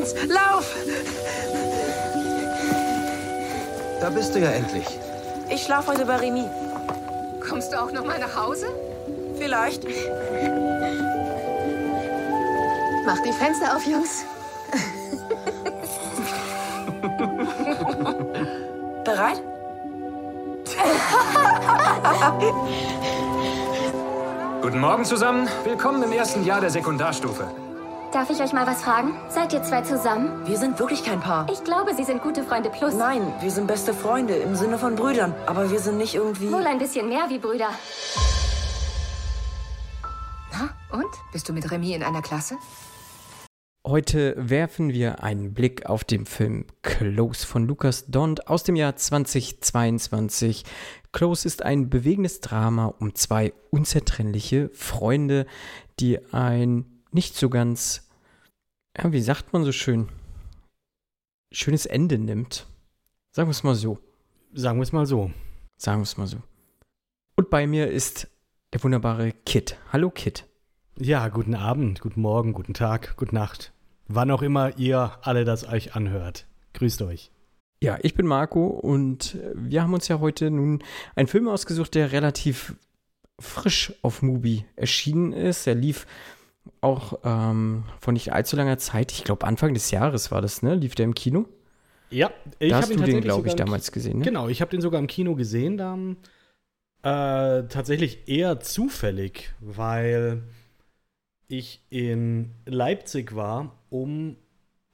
uns! Lauf! Da bist du ja endlich. Ich schlafe heute bei Remy. Kommst du auch noch mal nach Hause? Vielleicht. Mach die Fenster auf, Jungs. Bereit? Guten Morgen zusammen. Willkommen im ersten Jahr der Sekundarstufe. Darf ich euch mal was fragen? Seid ihr zwei zusammen? Wir sind wirklich kein Paar. Ich glaube, sie sind gute Freunde plus. Nein, wir sind beste Freunde im Sinne von Brüdern. Aber wir sind nicht irgendwie. Wohl ein bisschen mehr wie Brüder. Na, und? Bist du mit Remy in einer Klasse? Heute werfen wir einen Blick auf den Film Close von Lukas Dont aus dem Jahr 2022. Close ist ein bewegendes Drama um zwei unzertrennliche Freunde, die ein nicht so ganz, ja, wie sagt man so schön, schönes Ende nimmt. Sagen wir es mal so. Sagen wir es mal so. Sagen wir es mal so. Und bei mir ist der wunderbare Kit. Hallo Kit. Ja, guten Abend, guten Morgen, guten Tag, gute Nacht. Wann auch immer ihr alle das euch anhört. Grüßt euch. Ja, ich bin Marco und wir haben uns ja heute nun einen Film ausgesucht, der relativ frisch auf Mubi erschienen ist. Er lief auch ähm, vor nicht allzu langer Zeit, ich glaube Anfang des Jahres war das, ne? Lief der im Kino? Ja, ich habe hast ihn du den, glaube ich, damals gesehen, ne? Genau, ich habe den sogar im Kino gesehen, da äh, tatsächlich eher zufällig, weil ich in Leipzig war, um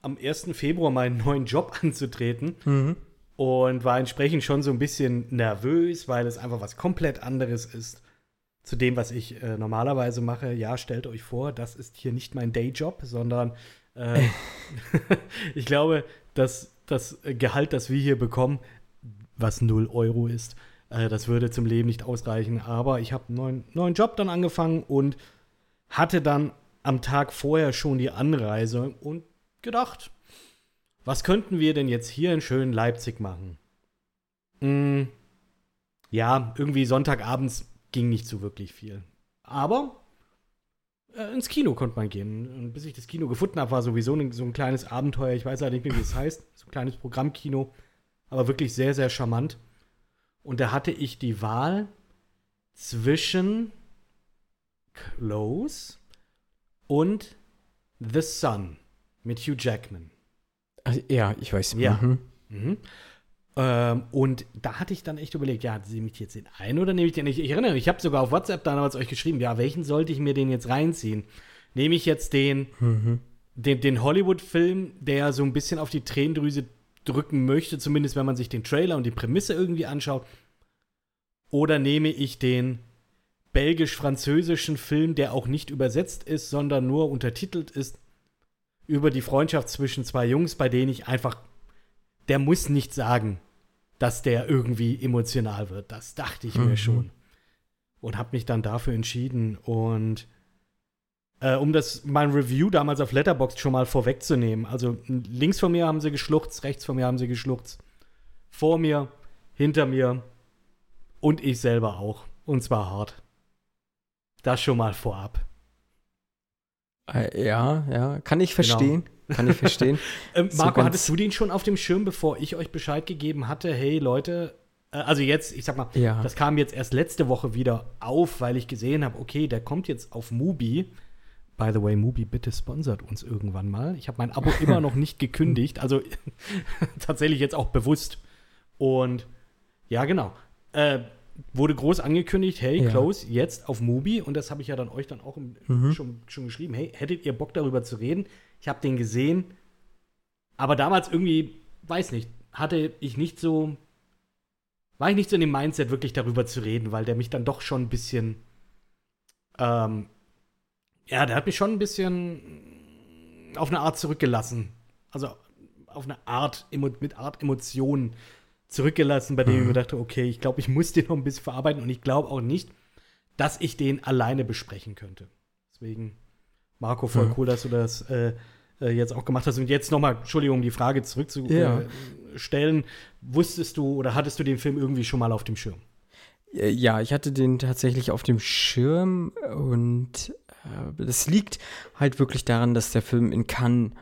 am 1. Februar meinen neuen Job anzutreten Mhm. und war entsprechend schon so ein bisschen nervös, weil es einfach was komplett anderes ist zu dem, was ich äh, normalerweise mache. Ja, stellt euch vor, das ist hier nicht mein Dayjob, sondern äh, ich glaube, dass das Gehalt, das wir hier bekommen, was 0 Euro ist, äh, das würde zum Leben nicht ausreichen. Aber ich habe einen neuen, neuen Job dann angefangen und hatte dann am Tag vorher schon die Anreise und gedacht, was könnten wir denn jetzt hier in schönen Leipzig machen? Mm, ja, irgendwie Sonntagabends ging nicht so wirklich viel. Aber äh, ins Kino konnte man gehen. Und bis ich das Kino gefunden habe, war sowieso ein, so ein kleines Abenteuer. Ich weiß halt nicht mehr, wie es heißt. So ein kleines Programmkino. Aber wirklich sehr, sehr charmant. Und da hatte ich die Wahl zwischen Close und The Sun mit Hugh Jackman. Ja, ich weiß. Ja. Mhm. Mhm. Ähm, und da hatte ich dann echt überlegt, ja, nehme ich jetzt den einen oder nehme ich den nicht? Ich erinnere mich, ich habe sogar auf WhatsApp damals euch geschrieben, ja, welchen sollte ich mir den jetzt reinziehen? Nehme ich jetzt den, Mhm. den, den Hollywood-Film, der so ein bisschen auf die Tränendrüse drücken möchte, zumindest wenn man sich den Trailer und die Prämisse irgendwie anschaut? Oder nehme ich den belgisch-französischen Film, der auch nicht übersetzt ist, sondern nur untertitelt ist, über die Freundschaft zwischen zwei Jungs, bei denen ich einfach, der muss nicht sagen, dass der irgendwie emotional wird. Das dachte ich Mhm. mir schon. Und habe mich dann dafür entschieden. Und äh, um das mein Review damals auf Letterboxd schon mal vorwegzunehmen. Also links von mir haben sie geschluchzt, rechts von mir haben sie geschluchzt. Vor mir, hinter mir und ich selber auch. Und zwar hart. Das schon mal vorab. Äh, ja, ja, kann ich verstehen. Kann ich verstehen. Ähm, So Marco, ganz- hattest du den schon auf dem Schirm, bevor ich euch Bescheid gegeben hatte? Hey Leute, äh, also jetzt, ich sag mal, Ja. das kam jetzt erst letzte Woche wieder auf, weil ich gesehen habe, okay, der kommt jetzt auf Mubi. By the way, Mubi, bitte sponsert uns irgendwann mal. Ich habe mein Abo immer noch nicht gekündigt, also tatsächlich jetzt auch bewusst. Und ja, genau. Äh, wurde groß angekündigt, hey, Ja. Close, jetzt auf Mubi. Und das habe ich ja dann euch dann auch im, Mhm. schon, schon geschrieben. Hey, hättet ihr Bock darüber zu reden? Ich habe den gesehen. Aber damals irgendwie, weiß nicht, hatte ich nicht so, war ich nicht so in dem Mindset, wirklich darüber zu reden, weil der mich dann doch schon ein bisschen, ähm, ja, der hat mich schon ein bisschen auf eine Art zurückgelassen. Also auf eine Art, mit Art Emotionen zurückgelassen, bei dem ich mir dachte, okay, ich glaube, ich muss den noch ein bisschen verarbeiten und ich glaube auch nicht, dass ich den alleine besprechen könnte. Deswegen, Marco, voll Ja. cool, dass du das äh, äh, jetzt auch gemacht hast. Und jetzt nochmal, Entschuldigung, die Frage Ja. zurückzustellen. Wusstest du oder hattest du den Film irgendwie schon mal auf dem Schirm? Äh, Ja, ich hatte den tatsächlich auf dem Schirm und äh, das liegt halt wirklich daran, dass der Film in Cannes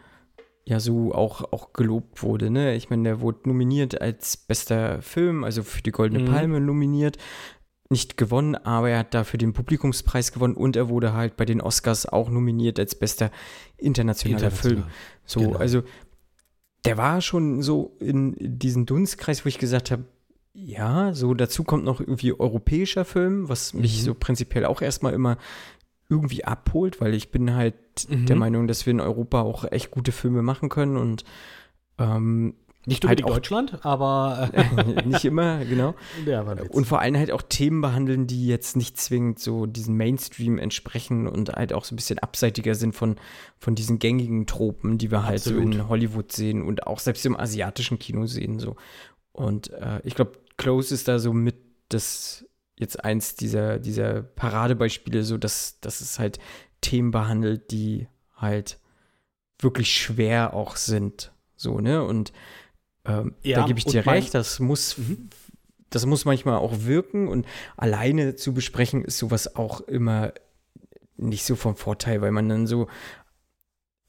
ja so auch, auch gelobt wurde. Ne? Ich meine, der wurde nominiert als bester Film, also für die Goldene Mhm. Palme nominiert. Nicht gewonnen, aber er hat dafür den Publikumspreis gewonnen und er wurde halt bei den Oscars auch nominiert als bester internationaler Film. International. So, Genau. also der war schon so in diesen Dunstkreis, wo ich gesagt habe, ja, so dazu kommt noch irgendwie europäischer Film, was mich Mhm. so prinzipiell auch erstmal immer irgendwie abholt, weil ich bin halt Mhm. der Meinung, dass wir in Europa auch echt gute Filme machen können und ähm, Nicht halt auch- Deutschland, aber äh, nicht immer, genau. Witz. Und vor allem halt auch Themen behandeln, die jetzt nicht zwingend so diesen Mainstream entsprechen und halt auch so ein bisschen abseitiger sind von, von diesen gängigen Tropen, die wir halt so Absolut. in Hollywood sehen und auch selbst im asiatischen Kino sehen. So. Und äh, ich glaube, Close ist da so mit das jetzt eins dieser, dieser Paradebeispiele, so dass, dass es halt Themen behandelt, die halt wirklich schwer auch sind. So, ne? Und ähm, Ja, da gebe ich dir recht, das muss Mhm. das muss manchmal auch wirken und alleine zu besprechen ist sowas auch immer nicht so vom Vorteil, weil man dann so,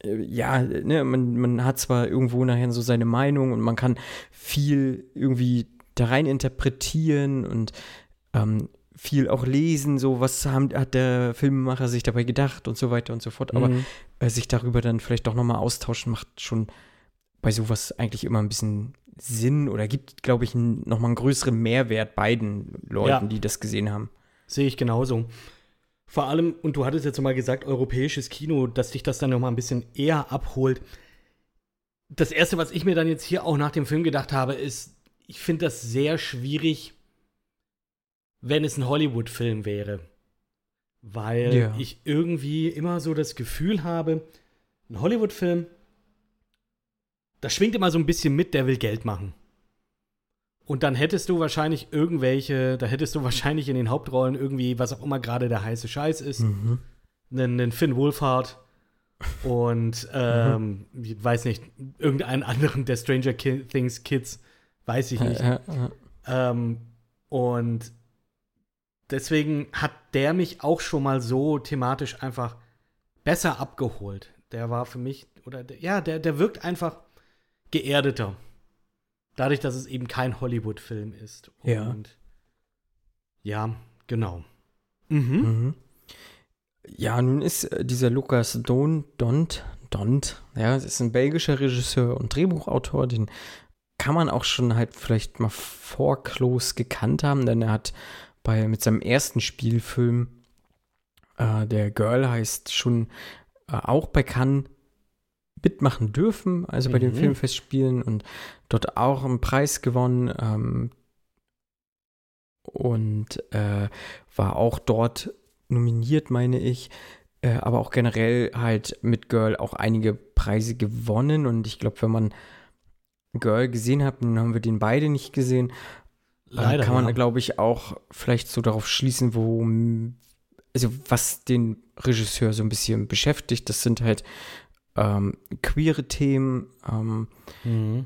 äh, ja, ne, man, man hat zwar irgendwo nachher so seine Meinung und man kann viel irgendwie da rein interpretieren und ähm, viel auch lesen, so was haben, hat der Filmemacher sich dabei gedacht und so weiter und so fort, aber Mhm. äh, sich darüber dann vielleicht doch nochmal austauschen, macht schon bei sowas eigentlich immer ein bisschen Sinn oder gibt, glaube ich, nochmal einen größeren Mehrwert beiden Leuten, Ja. die das gesehen haben. Sehe ich genauso. Vor allem, und du hattest jetzt mal gesagt, europäisches Kino, dass dich das dann noch mal ein bisschen eher abholt. Das Erste, was ich mir dann jetzt hier auch nach dem Film gedacht habe, ist, ich finde das sehr schwierig, wenn es ein Hollywood-Film wäre. Weil Ja. ich irgendwie immer so das Gefühl habe, ein Hollywood-Film, das schwingt immer so ein bisschen mit, der will Geld machen. Und dann hättest du wahrscheinlich irgendwelche, da hättest du wahrscheinlich in den Hauptrollen irgendwie, was auch immer gerade der heiße Scheiß ist, Mhm. einen, einen Finn Wolfhard und ähm, ich weiß nicht, irgendeinen anderen der Stranger Ki Things Kids, weiß ich nicht. Äh, äh, Ähm, und deswegen hat der mich auch schon mal so thematisch einfach besser abgeholt. Der war für mich, oder der, ja, der, der wirkt einfach geerdeter. Dadurch, dass es eben kein Hollywood-Film ist. Ja. Und ja, genau. Mhm. mhm. Ja, nun ist äh, dieser Lukas Don, Dont, Dont, ja, das ist ein belgischer Regisseur und Drehbuchautor, den kann man auch schon halt vielleicht mal vor Close gekannt haben, denn er hat bei, mit seinem ersten Spielfilm, äh, der Girl heißt, schon äh, auch bei Cannes mitmachen dürfen, also bei den Mhm. Filmfestspielen und dort auch einen Preis gewonnen ähm, und äh, war auch dort nominiert, meine ich, äh, aber auch generell halt mit Girl auch einige Preise gewonnen und ich glaube, wenn man Girl gesehen hat, nun haben wir den beide nicht gesehen, Leider. äh, kann man, ja. glaube ich, auch vielleicht so darauf schließen, wo, also was den Regisseur so ein bisschen beschäftigt. Das sind halt ähm, queere Themen. Ähm, Mhm.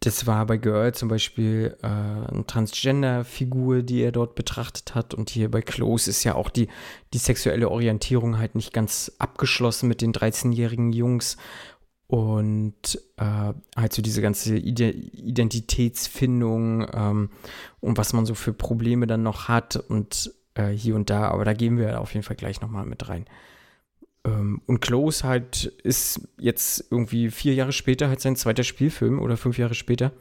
das war bei Girl zum Beispiel äh, eine Transgender-Figur, die er dort betrachtet hat. Und hier bei Close ist ja auch die, die sexuelle Orientierung halt nicht ganz abgeschlossen mit den 13-jährigen Jungs. Und äh, halt so diese ganze Ide Identitätsfindung ähm, und was man so für Probleme dann noch hat und äh, hier und da. Aber da gehen wir auf jeden Fall gleich nochmal mit rein. Ähm, und Close halt ist jetzt irgendwie vier Jahre später halt sein zweiter Spielfilm oder fünf Jahre später.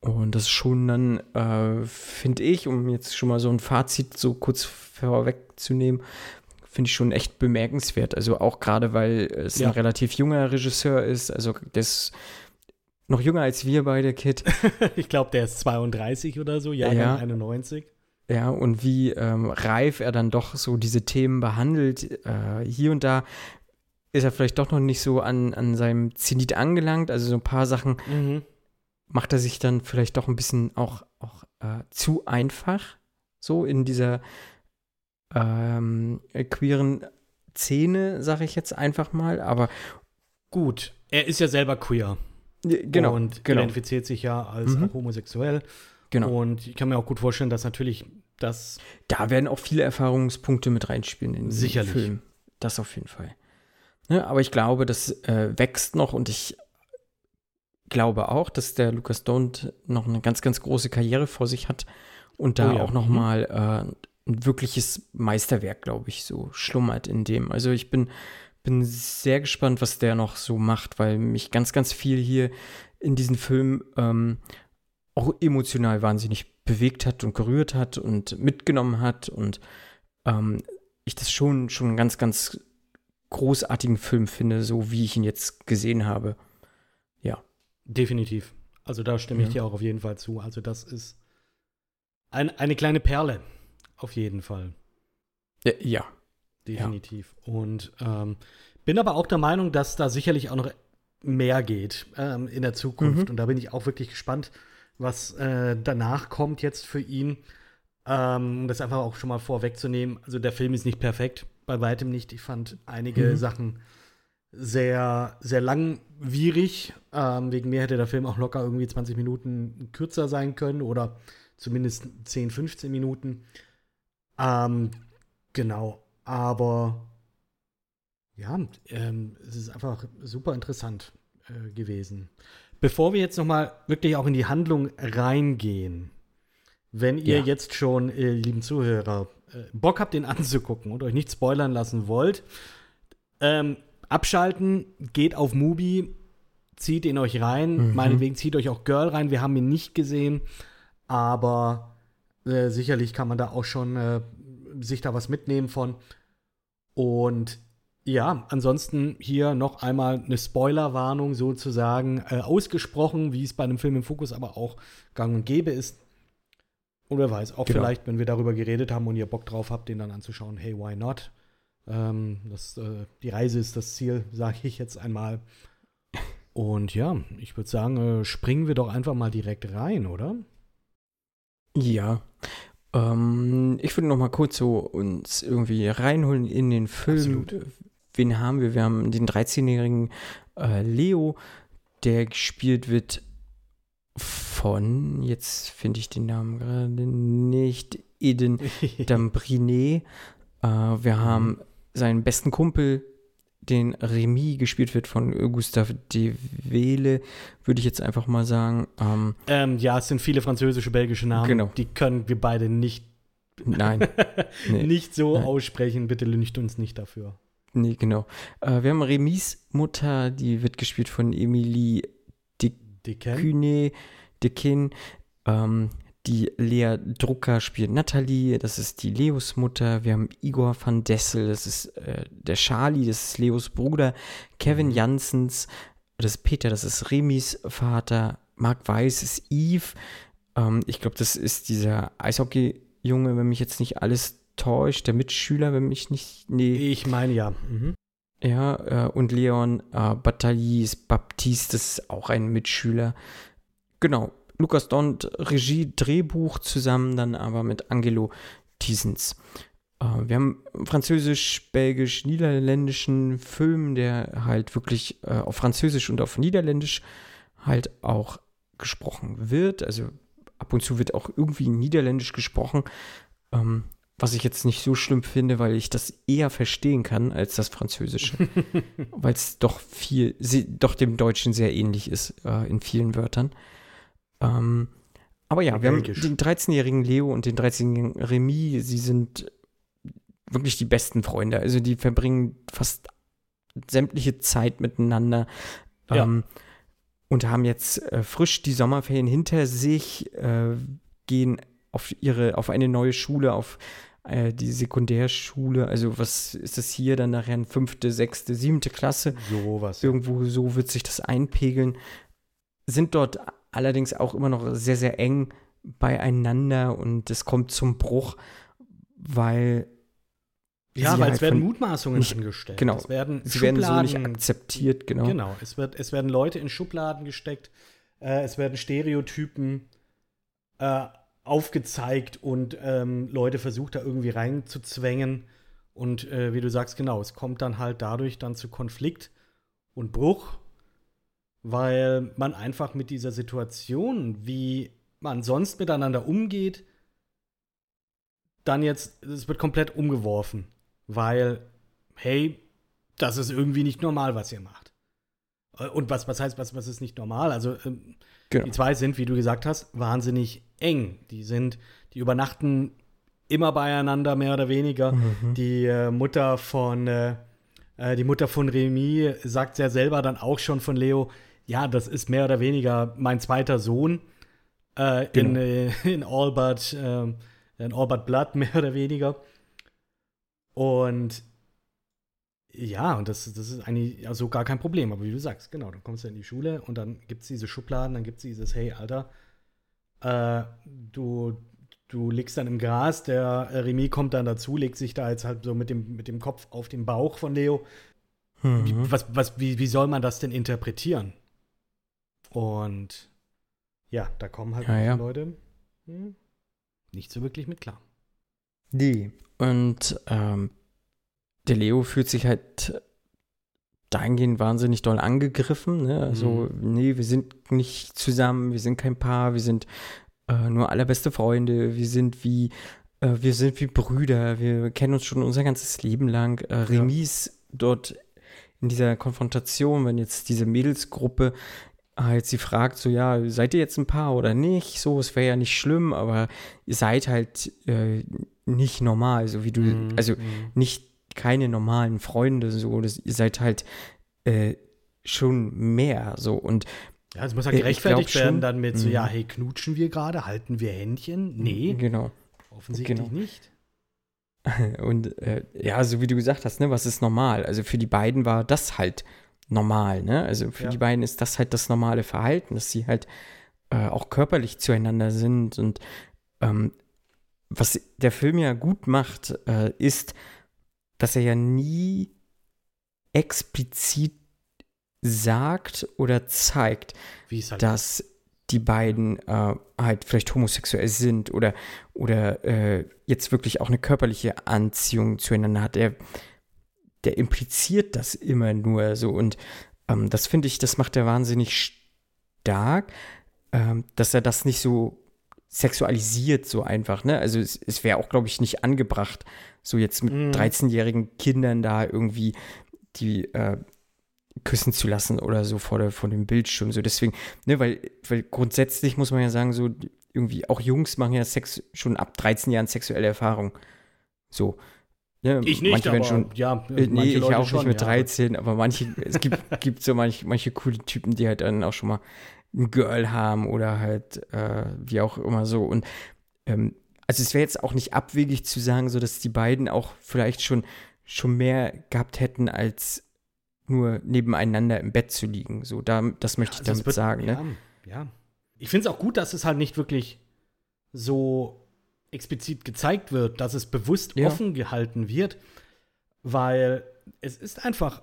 Und das ist schon dann, äh, finde ich, um jetzt schon mal so ein Fazit so kurz vorwegzunehmen, finde ich schon echt bemerkenswert. Also auch gerade, weil es Ja. ein relativ junger Regisseur ist. Also der ist noch jünger als wir beide, Kid. Ich glaube, der ist 32 oder so, Jahrgang Ja. 91. Ja, und wie ähm, reif er dann doch so diese Themen behandelt. Äh, hier und da ist er vielleicht doch noch nicht so an, an seinem Zenit angelangt. Also so ein paar Sachen Mhm. macht er sich dann vielleicht doch ein bisschen auch, auch äh, zu einfach. So in dieser ähm, äh, queeren Szene, sage ich jetzt einfach mal. Aber Gut, er ist ja selber queer. genau, Und genau, identifiziert sich ja als Mhm. homosexuell. Genau. Und ich kann mir auch gut vorstellen, dass natürlich das Da werden auch viele Erfahrungspunkte mit reinspielen in den Sicherlich. Film. Das auf jeden Fall. Ne, aber ich glaube, das äh, wächst noch und ich glaube auch, dass der Lucas Don't noch eine ganz, ganz große Karriere vor sich hat und da Oh ja, auch noch mhm. mal äh, ein wirkliches Meisterwerk, glaube ich, so schlummert in dem. Also ich bin, bin sehr gespannt, was der noch so macht, weil mich ganz, ganz viel hier in diesem Film ähm, auch emotional wahnsinnig bewegt hat und gerührt hat und mitgenommen hat und ähm, ich das schon, schon einen ganz, ganz großartigen Film finde, so wie ich ihn jetzt gesehen habe. Ja. Definitiv. Also da stimme ich Ja. dir auch auf jeden Fall zu. Also das ist ein, eine kleine Perle. Auf jeden Fall. Äh, Ja. Definitiv. Und ähm, bin aber auch der Meinung, dass da sicherlich auch noch mehr geht ähm, in der Zukunft. Mhm. Und da bin ich auch wirklich gespannt, was äh, danach kommt jetzt für ihn. Ähm, um das einfach auch schon mal vorwegzunehmen. Also der Film ist nicht perfekt, bei weitem nicht. Ich fand einige Mhm. Sachen sehr, sehr langwierig. Ähm, wegen mir hätte der Film auch locker irgendwie 20 Minuten kürzer sein können oder zumindest 10, 15 Minuten. Ähm, genau. Aber ja, ähm, es ist einfach super interessant äh, gewesen. Bevor wir jetzt noch mal wirklich auch in die Handlung reingehen, wenn ihr Ja. jetzt schon, äh, lieben Zuhörer, äh, Bock habt, den anzugucken und euch nicht spoilern lassen wollt, ähm, abschalten, geht auf Mubi, zieht ihn euch rein. Mhm. Meinetwegen zieht euch auch Girl rein. Wir haben ihn nicht gesehen, aber äh, sicherlich kann man da auch schon äh, sich da was mitnehmen von. Und ja, ansonsten hier noch einmal eine Spoilerwarnung sozusagen äh, ausgesprochen, wie es bei einem Film im Fokus aber auch gang und gäbe ist. Und wer weiß, auch Genau. vielleicht, wenn wir darüber geredet haben und ihr Bock drauf habt, den dann anzuschauen, hey, why not? Ähm, das, äh, die Reise ist das Ziel, sage ich jetzt einmal. Und ja, ich würde sagen, äh, springen wir doch einfach mal direkt rein, oder? Ja. Ähm, ich würde noch mal kurz so uns irgendwie reinholen in den Film. Absolut. Wen haben wir? Wir haben den 13-jährigen äh, Leo, der gespielt wird von, jetzt finde ich den Namen gerade nicht, Eden Dambrinet. Äh, wir haben seinen besten Kumpel, den Remy, gespielt wird von Gustave de Wele, würde ich jetzt einfach mal sagen. Ähm, ähm, ja, es sind viele französische, belgische Namen. Genau. Die können wir beide nicht, nein, Nee. nicht so Nein. aussprechen. Bitte lüncht uns nicht dafür. Nee, genau. Äh, wir haben Remys Mutter, die wird gespielt von Emilie Dicken? Kühne, Dekin. Ähm, die Lea Drucker spielt Nathalie, das ist die Leos Mutter. Wir haben Igor van Dessel, das ist äh, der Charlie, das ist Leos Bruder. Kevin Janssens, das ist Peter, das ist Remis Vater. Marc Weiß ist Yves. Ähm, ich glaube, das ist dieser Eishockey-Junge, wenn mich jetzt nicht alles täuscht, der Mitschüler, wenn mich nicht. Nee. Ich meine ja. Mhm. Ja, äh, und Leon äh, Batailles Baptiste, ist auch ein Mitschüler. Genau, Lukas Dont, Regie, Drehbuch zusammen dann aber mit Angelo Thiesens. Äh, wir haben französisch, belgisch, niederländischen Film, der halt wirklich äh, auf Französisch und auf Niederländisch halt auch gesprochen wird. Also ab und zu wird auch irgendwie Niederländisch gesprochen. Ähm, was ich jetzt nicht so schlimm finde, weil ich das eher verstehen kann als das Französische. weil es doch viel, sie, doch dem Deutschen sehr ähnlich ist äh, in vielen Wörtern. Ähm, aber ja, wir Belgisch. haben den 13-jährigen Leo und den 13-jährigen Remy. Sie sind wirklich die besten Freunde. Also die verbringen fast sämtliche Zeit miteinander. Ja. Ähm, und haben jetzt äh, frisch die Sommerferien hinter sich, äh, gehen auf ihre, auf eine neue Schule, auf äh, die Sekundärschule. Also was ist das hier dann nachher? Fünfte, sechste, siebte Klasse. Sowas. Irgendwo so wird sich das einpegeln. Sind dort allerdings auch immer noch sehr, sehr eng beieinander und es kommt zum Bruch, weil Ja, weil halt es werden Mutmaßungen nicht- angestellt. genau. Es werden sie werden so nicht akzeptiert, genau. Genau, es, wird, es werden Leute in Schubladen gesteckt, äh, es werden Stereotypen äh, aufgezeigt und ähm, Leute versucht da irgendwie reinzuzwängen. Und äh, wie du sagst, genau, es kommt dann halt dadurch dann zu Konflikt und Bruch, weil man einfach mit dieser Situation, wie man sonst miteinander umgeht, dann jetzt, es wird komplett umgeworfen, weil, hey, das ist irgendwie nicht normal, was ihr macht. Äh, Und was, was heißt, was, was ist nicht normal? Also, ähm, Genau. die zwei sind, wie du gesagt hast, wahnsinnig eng. Die sind, die übernachten immer beieinander, mehr oder weniger. Mhm. Die äh, Mutter von, äh, äh, die Mutter von Remy sagt ja selber dann auch schon von Leo, ja, das ist mehr oder weniger mein zweiter Sohn äh, in, Genau. äh, in All But, in All But Blood, mehr oder weniger. Und ja, und das, das ist eigentlich also gar kein Problem. Aber wie du sagst, genau, dann kommst du in die Schule und dann gibt es diese Schubladen, dann gibt es dieses, hey, Alter, äh, du, du liegst dann im Gras, der Remy kommt dann dazu, legt sich da jetzt halt so mit dem, mit dem Kopf auf den Bauch von Leo. Mhm. Wie, was, was, wie, wie soll man das denn interpretieren? Und ja, da kommen halt Ja, ja. Leute hm, nicht so wirklich mit klar. Nee. Und ähm, der Leo fühlt sich halt dahingehend wahnsinnig doll angegriffen. Ne? Also, nee, wir sind nicht zusammen, wir sind kein Paar, wir sind äh, nur allerbeste Freunde, wir sind wie, äh, wir sind wie Brüder, wir kennen uns schon unser ganzes Leben lang. Äh, Remy ist dort in dieser Konfrontation, wenn jetzt diese Mädelsgruppe jetzt sie fragt, so, ja, seid ihr jetzt ein Paar oder nicht? So, es wäre ja nicht schlimm, aber ihr seid halt äh, nicht normal, so wie du, Mhm, also mhm. nicht keine normalen Freunde, so, das, ihr seid halt äh, schon mehr, so und Ja, es muss halt Ich gerechtfertigt werden schon. dann mit so, Mhm. ja, hey, knutschen wir gerade? Halten wir Händchen? Nee, genau. offensichtlich genau. nicht. Und äh, ja, so wie du gesagt hast, ne, was ist normal? Also für die beiden war das halt normal, ne? Also für Ja. die beiden ist das halt das normale Verhalten, dass sie halt äh, auch körperlich zueinander sind. Und ähm, was der Film ja gut macht, äh, ist, dass er ja nie explizit sagt oder zeigt, halt dass die beiden äh, halt vielleicht homosexuell sind oder, oder äh, jetzt wirklich auch eine körperliche Anziehung zueinander hat. Der, der impliziert das immer nur so und ähm, das finde ich, das macht er wahnsinnig stark, ähm, dass er das nicht so sexualisiert so einfach, ne? Also es, es wäre auch, glaube ich, nicht angebracht, so jetzt mit Mhm. 13-jährigen Kindern da irgendwie die äh, küssen zu lassen oder so vor, der, vor dem Bildschirm. So deswegen, ne, weil, weil grundsätzlich muss man ja sagen, so irgendwie auch Jungs machen ja Sex schon ab 13 Jahren sexuelle Erfahrung. So. Ne? ich nicht, manche aber schon ja, äh, nee, ich Leute auch schon, nicht mit ja. 13, aber manche, es gibt, gibt so manche, manche coole Typen, die halt dann auch schon mal ein Girl haben oder halt äh, wie auch immer so. Und ähm, also es wäre jetzt auch nicht abwegig zu sagen, so dass die beiden auch vielleicht schon, schon mehr gehabt hätten, als nur nebeneinander im Bett zu liegen. So, da, das möchte ich Also es damit wird- sagen. ja, Ne? ja. Ich finde es auch gut, dass es halt nicht wirklich so explizit gezeigt wird, dass es bewusst Ja. offen gehalten wird, weil es ist einfach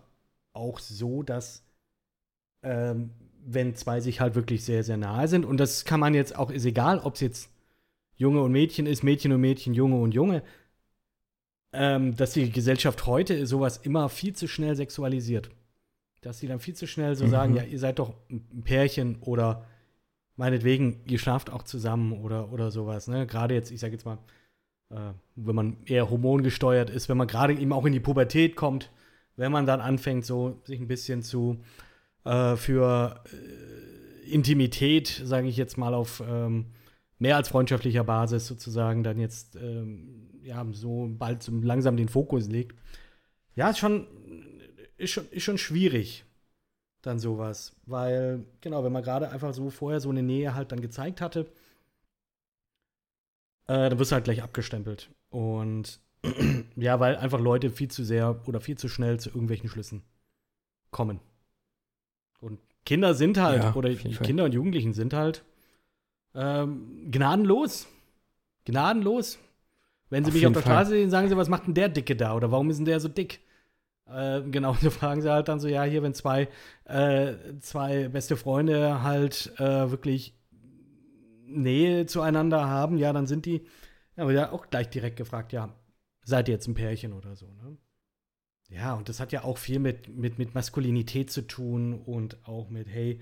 auch so, dass ähm, wenn zwei sich halt wirklich sehr, sehr nahe sind, und das kann man jetzt auch, ist egal, ob es jetzt Junge und Mädchen ist, Mädchen und Mädchen, Junge und Junge, ähm, dass die Gesellschaft heute sowas immer viel zu schnell sexualisiert. Dass sie dann viel zu schnell so Mhm. sagen, ja, ihr seid doch ein Pärchen oder meinetwegen, ihr schlaft auch zusammen oder, oder sowas. Ne? Gerade jetzt, ich sag jetzt mal, äh, wenn man eher hormongesteuert ist, wenn man gerade eben auch in die Pubertät kommt, wenn man dann anfängt, so sich ein bisschen zu äh, für äh, Intimität, sage ich jetzt mal, auf ähm, mehr als freundschaftlicher Basis sozusagen, dann jetzt ähm, ja so bald so langsam den Fokus legt. Ja, ist schon, ist schon, ist schon schwierig, dann sowas. Weil, genau, wenn man gerade einfach so vorher so eine Nähe halt dann gezeigt hatte, äh, dann wirst du halt gleich abgestempelt. Und ja, weil einfach Leute viel zu sehr oder viel zu schnell zu irgendwelchen Schlüssen kommen. Kinder sind halt, Ja, oder. Kinder und Jugendlichen sind halt ähm, gnadenlos. Gnadenlos. Wenn sie Auf mich auf der Fall. Straße sehen, sagen sie, was macht denn der Dicke da? Oder warum ist denn der so dick? Äh, genau, so fragen sie halt dann so, ja, hier, wenn zwei, äh, zwei beste Freunde halt äh, wirklich Nähe zueinander haben, ja, dann sind die, aber ja auch gleich direkt gefragt, ja, seid ihr jetzt ein Pärchen oder so, ne? Ja, und das hat ja auch viel mit, mit, mit Maskulinität zu tun und auch mit, hey,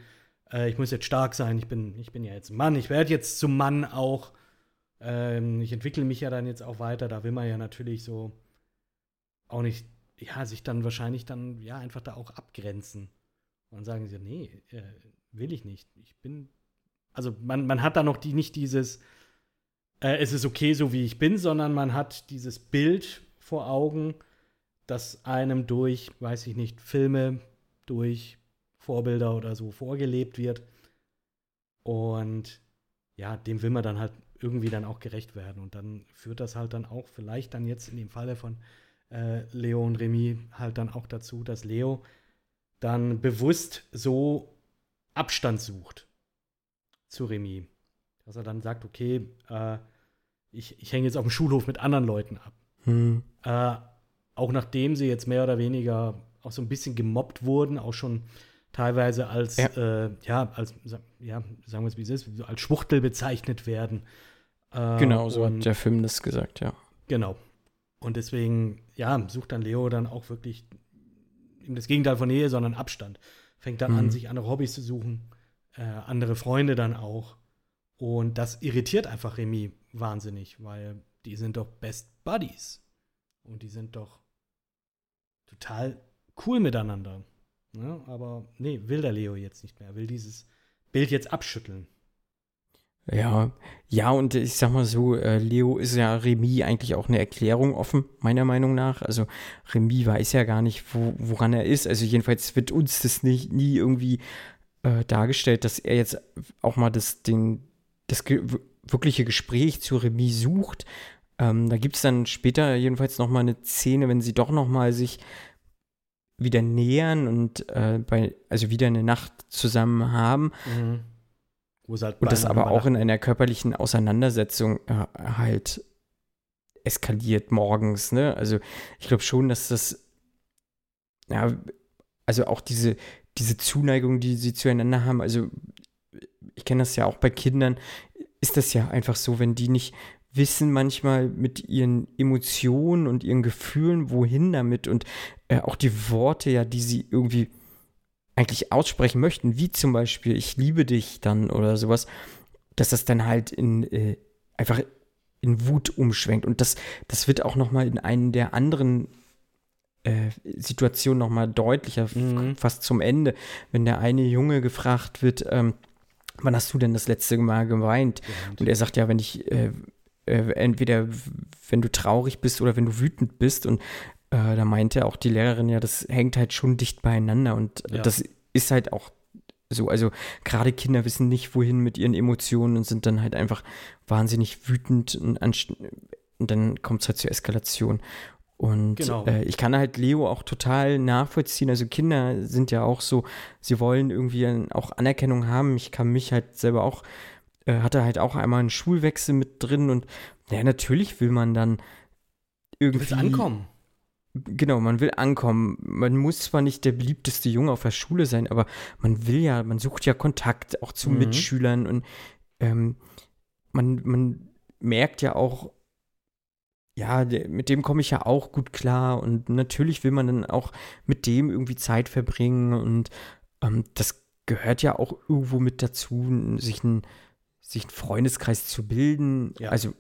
äh, ich muss jetzt stark sein, ich bin, ich bin ja jetzt ein Mann, ich werde jetzt zum Mann auch. Ähm, ich entwickle mich ja dann jetzt auch weiter, da will man ja natürlich so auch nicht ja, sich dann wahrscheinlich dann ja einfach da auch abgrenzen. Und sagen sie, nee, äh, will ich nicht. Ich bin, also man, man hat da noch die, nicht dieses, äh, es ist okay, so wie ich bin, sondern man hat dieses Bild vor Augen, das einem durch, weiß ich nicht, Filme, durch Vorbilder oder so vorgelebt wird. Und ja, dem will man dann halt irgendwie dann auch gerecht werden. Und dann führt das halt dann auch vielleicht dann jetzt in dem Falle von äh, Leo und Remy halt dann auch dazu, dass Leo dann bewusst so Abstand sucht zu Remy. Dass er dann sagt, okay, äh, ich, ich hänge jetzt auf dem Schulhof mit anderen Leuten ab. Hm. Äh, auch nachdem sie jetzt mehr oder weniger auch so ein bisschen gemobbt wurden, auch schon teilweise als, Ja. äh, ja als, ja, sagen wir es wie es ist, als Schwuchtel bezeichnet werden. Äh, Genau, so und- hat der Film das gesagt, ja. Genau. Und deswegen, ja, sucht dann Leo dann auch wirklich eben das Gegenteil von Nähe, sondern Abstand. Fängt dann an, Mhm. sich andere Hobbys zu suchen, äh, andere Freunde dann auch. Und das irritiert einfach Remy wahnsinnig, weil die sind doch Best Buddies. Und die sind doch total cool miteinander. Ne? Aber nee, will der Leo jetzt nicht mehr. Er will dieses Bild jetzt abschütteln. Ja, ja, und ich sag mal so, äh, Leo ist ja Remy eigentlich auch eine Erklärung offen, meiner Meinung nach. Also Remy weiß ja gar nicht, wo, woran er ist. Also jedenfalls wird uns das nicht nie irgendwie äh, dargestellt, dass er jetzt auch mal das, den, das ge wirkliche Gespräch zu Remy sucht. Ähm, da gibt es dann später jedenfalls noch mal eine Szene, wenn sie doch noch mal sich wieder nähern und äh, bei, also wieder eine Nacht zusammen haben. Es halt Und das aber auch in einer körperlichen Auseinandersetzung äh, halt eskaliert morgens, ne? Also ich glaube schon, dass das, ja, also auch diese, diese Zuneigung, die sie zueinander haben, also ich kenne das ja auch bei Kindern, ist das ja einfach so, wenn die nicht wissen manchmal mit ihren Emotionen und ihren Gefühlen, wohin damit und äh, auch die Worte ja, die sie irgendwie eigentlich aussprechen möchten, wie zum Beispiel ich liebe dich dann oder sowas, dass das dann halt in äh, einfach in Wut umschwenkt und das das wird auch noch mal in einen der anderen äh, Situationen noch mal deutlicher, Mhm. fast zum Ende, wenn der eine Junge gefragt wird, ähm, wann hast du denn das letzte Mal geweint? Und er sagt ja, wenn ich äh, äh, entweder wenn du traurig bist oder wenn du wütend bist und äh, da meinte auch die Lehrerin ja, das hängt halt schon dicht beieinander und Ja. das ist halt auch so, also gerade Kinder wissen nicht, wohin mit ihren Emotionen und sind dann halt einfach wahnsinnig wütend und, und dann kommt es halt zur Eskalation. Und Genau. äh, ich kann halt Leo auch total nachvollziehen. Also Kinder sind ja auch so, sie wollen irgendwie auch Anerkennung haben. Ich kann mich halt selber auch, äh, hatte halt auch einmal einen Schulwechsel mit drin und ja, natürlich will man dann Du irgendwie willst ankommen. Genau, man will ankommen. Man muss zwar nicht der beliebteste Junge auf der Schule sein, aber man will ja, man sucht ja Kontakt auch zu Mhm. Mitschülern und ähm, man, man merkt ja auch, ja, mit dem komme ich ja auch gut klar und natürlich will man dann auch mit dem irgendwie Zeit verbringen und ähm, das gehört ja auch irgendwo mit dazu, sich ein sich einen Freundeskreis zu bilden. Ja. Also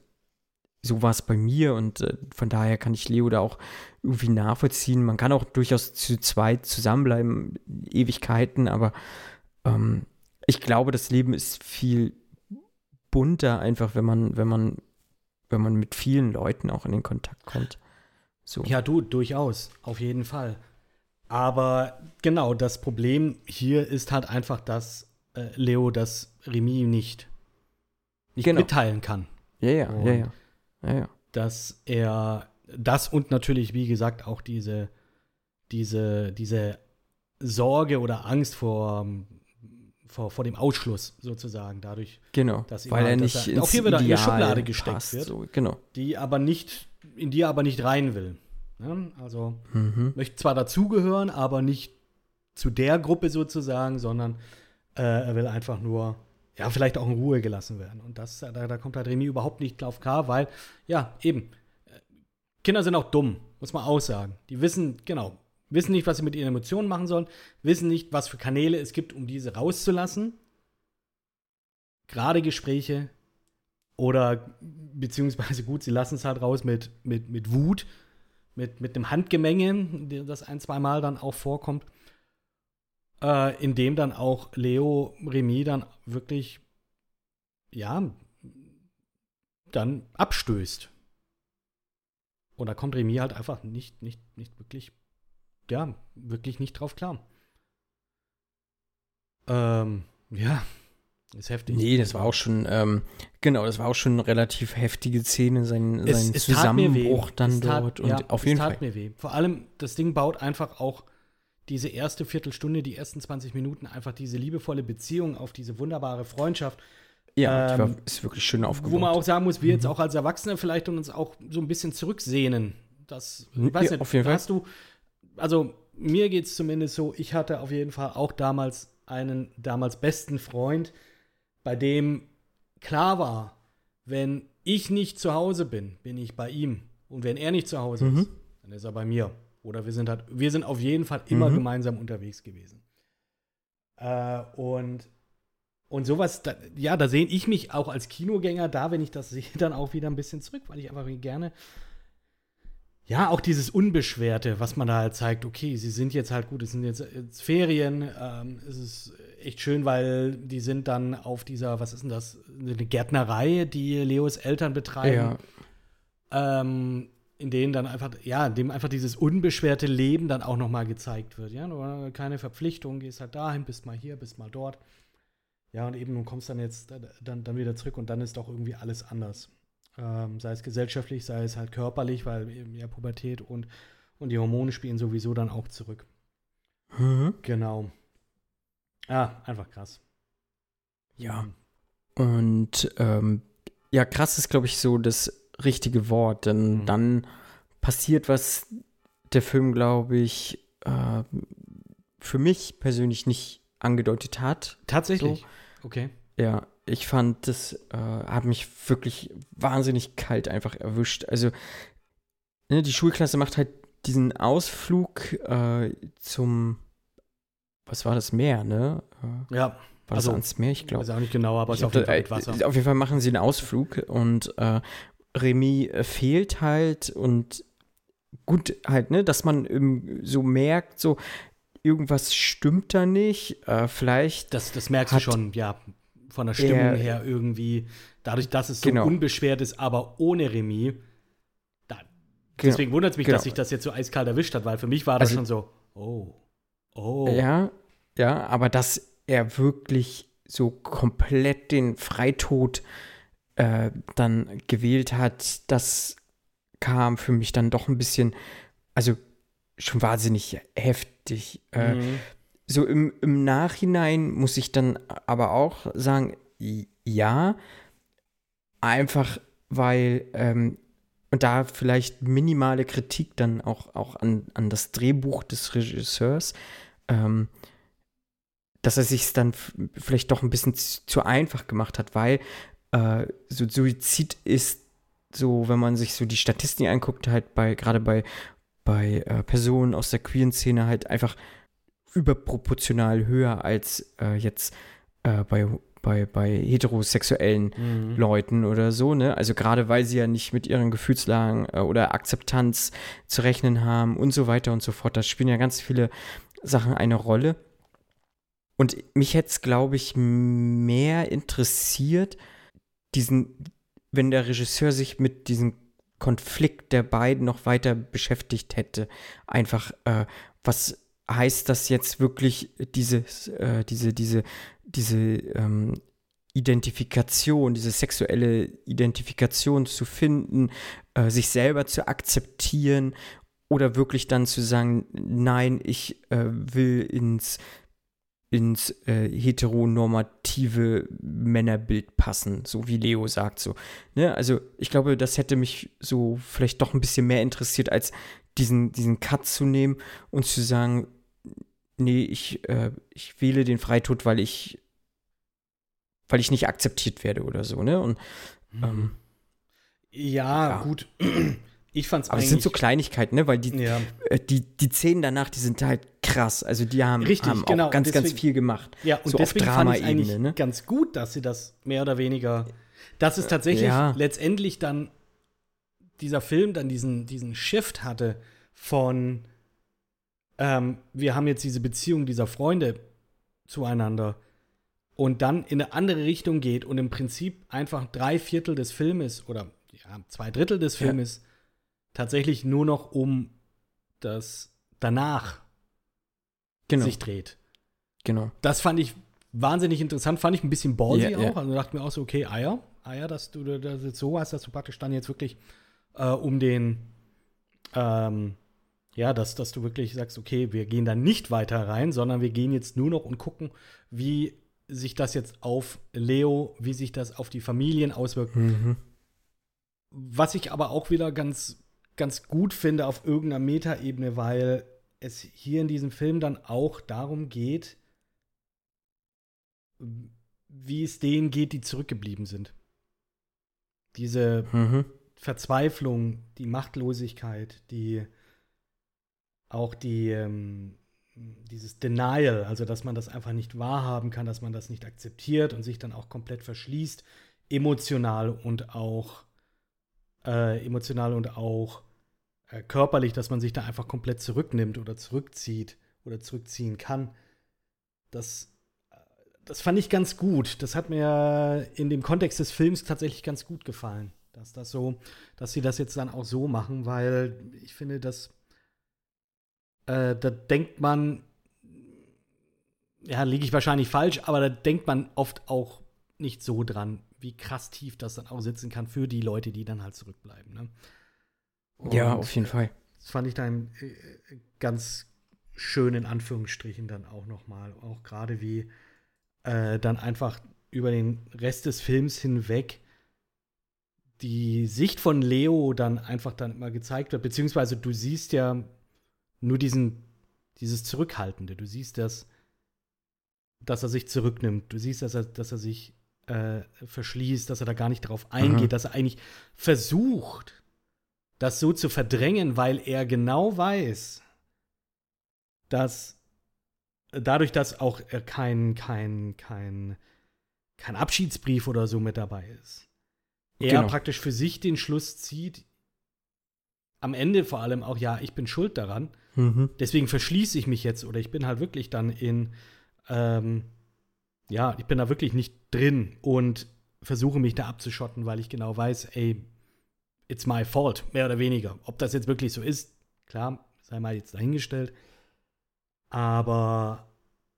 so war es bei mir und äh, von daher kann ich Leo da auch irgendwie nachvollziehen. Man kann auch durchaus zu zweit zusammenbleiben, Ewigkeiten, aber ähm, ich glaube, das Leben ist viel bunter, einfach wenn man, wenn man, wenn man mit vielen Leuten auch in den Kontakt kommt. So. Ja, du, durchaus, auf jeden Fall. Aber genau, das Problem hier ist halt einfach, dass äh, Leo das Remy nicht, nicht Genau. mitteilen kann. ja, ja, ja, ja, ja, ja. Dass er das und natürlich, wie gesagt, auch diese, diese, diese Sorge oder Angst vor, vor, vor dem Ausschluss sozusagen, dadurch, Genau, Dass weil er dass nicht er- ins auch hier wieder in die Schublade gesteckt passt, wird. So, genau. die aber nicht, in die er aber nicht rein will. Ne? Also Mhm. möchte zwar dazugehören, aber nicht zu der Gruppe sozusagen, sondern äh, er will einfach nur, ja, vielleicht auch in Ruhe gelassen werden. Und das, da, da kommt halt Remy überhaupt nicht drauf klar, weil, ja, eben, äh, Kinder sind auch dumm, muss man auch sagen. Die wissen, genau, wissen nicht, was sie mit ihren Emotionen machen sollen, wissen nicht, was für Kanäle es gibt, um diese rauszulassen. Gerade Gespräche oder beziehungsweise gut, sie lassen es halt raus mit, mit, mit Wut, mit, mit einem Handgemenge, das ein, zwei Mal dann auch vorkommt, äh, in dem dann auch Leo Remy dann wirklich, ja, dann abstößt. Und da kommt Remy halt einfach nicht, nicht, nicht wirklich, ja, wirklich nicht drauf klar. Ähm, ja, ist heftig. Nee, das war auch schon, ähm, genau, das war auch schon eine relativ heftige Szene, sein, Es- sein es. Zusammenbruch dann tat- dort. Und ja, auf es jeden tat Fall. mir weh. Vor allem, das Ding baut einfach auch diese erste Viertelstunde, die ersten 20 Minuten, einfach diese liebevolle Beziehung auf diese wunderbare Freundschaft, Ja, Ähm, war, ist wirklich schön aufgebaut. wo man auch sagen muss, wir Mhm. jetzt auch als Erwachsene vielleicht uns auch so ein bisschen zurücksehnen. Das, ich Ja, weiß nicht, auf jeden Fall. hast du, also mir geht es zumindest so, ich hatte auf jeden Fall auch damals einen damals besten Freund, bei dem klar war, wenn ich nicht zu Hause bin, bin ich bei ihm. Und wenn er nicht zu Hause Mhm. ist, dann ist er bei mir. Oder wir sind halt, wir sind auf jeden Fall immer Mhm. gemeinsam unterwegs gewesen. Äh, und, und sowas, da, ja, da sehe ich mich auch als Kinogänger da, wenn ich das sehe, dann auch wieder ein bisschen zurück, weil ich einfach gerne, ja, auch dieses Unbeschwerte, was man da halt zeigt, okay, sie sind jetzt halt gut, es sind jetzt, jetzt Ferien, ähm, es ist echt schön, weil die sind dann auf dieser, was ist denn das, eine Gärtnerei, die Leos Eltern betreiben ja, ähm, in denen dann einfach, ja, in dem einfach dieses unbeschwerte Leben dann auch nochmal gezeigt wird. Ja, du keine Verpflichtung, gehst halt dahin, bist mal hier, bist mal dort. Ja, und eben, du kommst dann jetzt dann, dann wieder zurück und dann ist doch irgendwie alles anders. Ähm, sei es gesellschaftlich, sei es halt körperlich, weil eben ja Pubertät und, und die Hormone spielen sowieso dann auch zurück. mhm. Genau. Ah, einfach krass. ja. Und ähm, ja, krass ist, glaube ich, so das richtige Wort, denn Mhm. dann passiert was der Film, glaube ich, äh, für mich persönlich nicht angedeutet hat. Tatsächlich. Okay. Ja, ich fand, das äh, hat mich wirklich wahnsinnig kalt einfach erwischt. Also, ne, die Schulklasse macht halt diesen Ausflug äh, zum, was war das Meer, ne? Äh, Ja, war Also, das ans Meer? Ich weiß glaube. auch nicht genau, aber es ist auf jeden Fall mit Wasser. Auf jeden Fall machen sie einen Ausflug und äh, Remy äh, fehlt halt und gut halt, ne, dass man so merkt, so irgendwas stimmt da nicht. Äh, vielleicht Das, das merkst du schon, ja, von der Stimmung er- her irgendwie. Dadurch, dass es so Genau. unbeschwert ist, aber ohne Remis. Da, Genau. Deswegen wundert es mich, Genau. dass sich das jetzt so eiskalt erwischt hat, weil für mich war das Also- schon so, oh, oh. Ja, ja, aber dass er wirklich so komplett den Freitod äh, dann gewählt hat, das kam für mich dann doch ein bisschen, also schon wahnsinnig heftig. Äh, Mhm. so im, im Nachhinein muss ich dann aber auch sagen, ja, einfach weil, ähm, und da vielleicht minimale Kritik dann auch, auch an, an das Drehbuch des Regisseurs, ähm, dass er sich dann f- vielleicht doch ein bisschen zu, zu einfach gemacht hat, weil äh, so Suizid ist so, wenn man sich so die Statistiken anguckt, halt bei, gerade bei, bei äh, Personen aus der queeren Szene halt einfach überproportional höher als äh, jetzt äh, bei, bei, bei heterosexuellen Mhm. Leuten oder so, ne? Also gerade weil sie ja nicht mit ihren Gefühlslagen äh, oder Akzeptanz zu rechnen haben und so weiter und so fort. Da spielen ja ganz viele Sachen eine Rolle. Und mich hätte es, glaube ich, mehr interessiert, diesen, wenn der Regisseur sich mit diesem Konflikt der beiden noch weiter beschäftigt hätte. Einfach, äh, was heißt das jetzt wirklich, dieses, äh, diese, diese, diese ähm, Identifikation, diese sexuelle Identifikation zu finden, äh, sich selber zu akzeptieren oder wirklich dann zu sagen, nein, ich äh, will ins ins äh, heteronormative Männerbild passen, so wie Leo sagt so. Ne? Also ich glaube, das hätte mich so vielleicht doch ein bisschen mehr interessiert, als diesen, diesen Cut zu nehmen und zu sagen, nee, ich, äh, ich wähle den Freitod, weil ich weil ich nicht akzeptiert werde oder so, ne? Und ähm, Ja, Ja. gut. Ich fand's aber es sind so Kleinigkeiten, ne? Weil die, ja. äh, die, die Szenen danach, die sind halt krass. Also die haben, Richtig, haben genau. auch ganz, Und ganz deswegen- viel gemacht. Ja, und so auf deswegen fand ich ne? ganz gut, dass sie das mehr oder weniger, dass es tatsächlich ja. letztendlich dann dieser Film dann diesen, diesen Shift hatte von, ähm, wir haben jetzt diese Beziehung dieser Freunde zueinander und dann in eine andere Richtung geht und im Prinzip einfach drei Viertel des Filmes oder ja, zwei Drittel des Ja. Tatsächlich nur noch um das danach Genau. sich dreht. genau. Das fand ich wahnsinnig interessant, fand ich ein bisschen ballsy Ja, auch. ja. Also dachte mir auch so, okay, Eier, Eier, dass du das jetzt so hast, dass du praktisch dann jetzt wirklich äh, um den, ähm, ja, dass, dass du wirklich sagst, okay, wir gehen da nicht weiter rein, sondern wir gehen jetzt nur noch und gucken, wie sich das jetzt auf Leo, wie sich das auf die Familien auswirkt. Mhm. Was ich aber auch wieder ganz, ganz gut finde auf irgendeiner Metaebene, weil es hier in diesem Film dann auch darum geht, wie es denen geht, die zurückgeblieben sind. Diese Mhm. Verzweiflung, die Machtlosigkeit, die auch die ähm, dieses Denial, also dass man das einfach nicht wahrhaben kann, dass man das nicht akzeptiert und sich dann auch komplett verschließt, emotional und auch äh, emotional und auch äh, körperlich, dass man sich da einfach komplett zurücknimmt oder zurückzieht oder zurückziehen kann. Das, äh, das fand ich ganz gut. Das hat mir in dem Kontext des Films tatsächlich ganz gut gefallen, dass das so, dass sie das jetzt dann auch so machen, weil ich finde, dass äh, da denkt man, ja, liege ich wahrscheinlich falsch, aber da denkt man oft auch nicht so dran, wie krass tief das dann auch sitzen kann für die Leute, die dann halt zurückbleiben. Ne? Ja, Und auf jeden Fall. Das fand ich dann äh, ganz schön in Anführungsstrichen dann auch noch mal. Auch gerade wie äh, dann einfach über den Rest des Films hinweg die Sicht von Leo dann einfach dann immer gezeigt wird. Beziehungsweise du siehst ja nur diesen, dieses Zurückhaltende. Du siehst das, dass er sich zurücknimmt. Du siehst, dass er, dass er sich äh, verschließt, dass er da gar nicht drauf eingeht, Mhm. dass er eigentlich versucht, das so zu verdrängen, weil er genau weiß, dass dadurch, dass auch kein, kein, kein, kein Abschiedsbrief oder so mit dabei ist, er Genau. praktisch für sich den Schluss zieht, am Ende vor allem auch, ja, ich bin schuld daran, Mhm. deswegen verschließe ich mich jetzt oder ich bin halt wirklich dann in, ähm, ja, ich bin da wirklich nicht drin und versuche mich da abzuschotten, weil ich genau weiß, ey, it's my fault, mehr oder weniger. Ob das jetzt wirklich so ist, klar, sei mal jetzt dahingestellt. Aber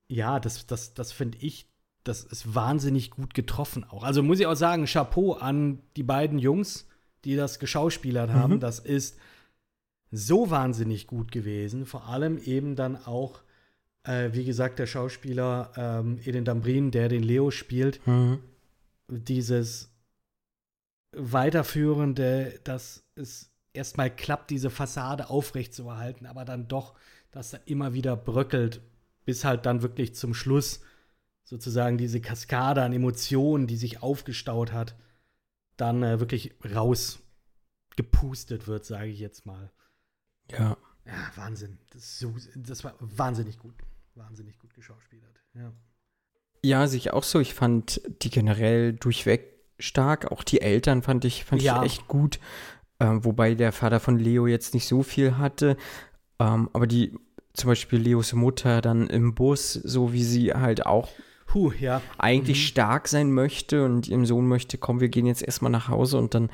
ja, das, das, das finde ich, das ist wahnsinnig gut getroffen auch. Also muss ich auch sagen, Chapeau an die beiden Jungs, die das geschauspielert haben. Mhm. Das ist so wahnsinnig gut gewesen. Vor allem eben dann auch, äh, wie gesagt, der Schauspieler ähm, Eden Dambrin, der den Leo spielt, Mhm. dieses weiterführende, dass es erstmal klappt, diese Fassade aufrechtzuerhalten, aber dann doch, dass er immer wieder bröckelt, bis halt dann wirklich zum Schluss sozusagen diese Kaskade an Emotionen, die sich aufgestaut hat, dann äh, wirklich rausgepustet wird, sage ich jetzt mal. Ja. Ja, Wahnsinn. Das, so, das war wahnsinnig gut. Wahnsinnig gut geschauspielert. Ja. Ja, sehe ich auch so. Ich fand die generell durchweg stark. Auch die Eltern fand ich, fand Ja. ich echt gut. Ähm, wobei der Vater von Leo jetzt nicht so viel hatte. Ähm, aber die, zum Beispiel Leos Mutter dann im Bus, so wie sie halt auch Puh, ja. eigentlich Mhm. stark sein möchte und ihrem Sohn möchte, komm, wir gehen jetzt erstmal nach Hause und dann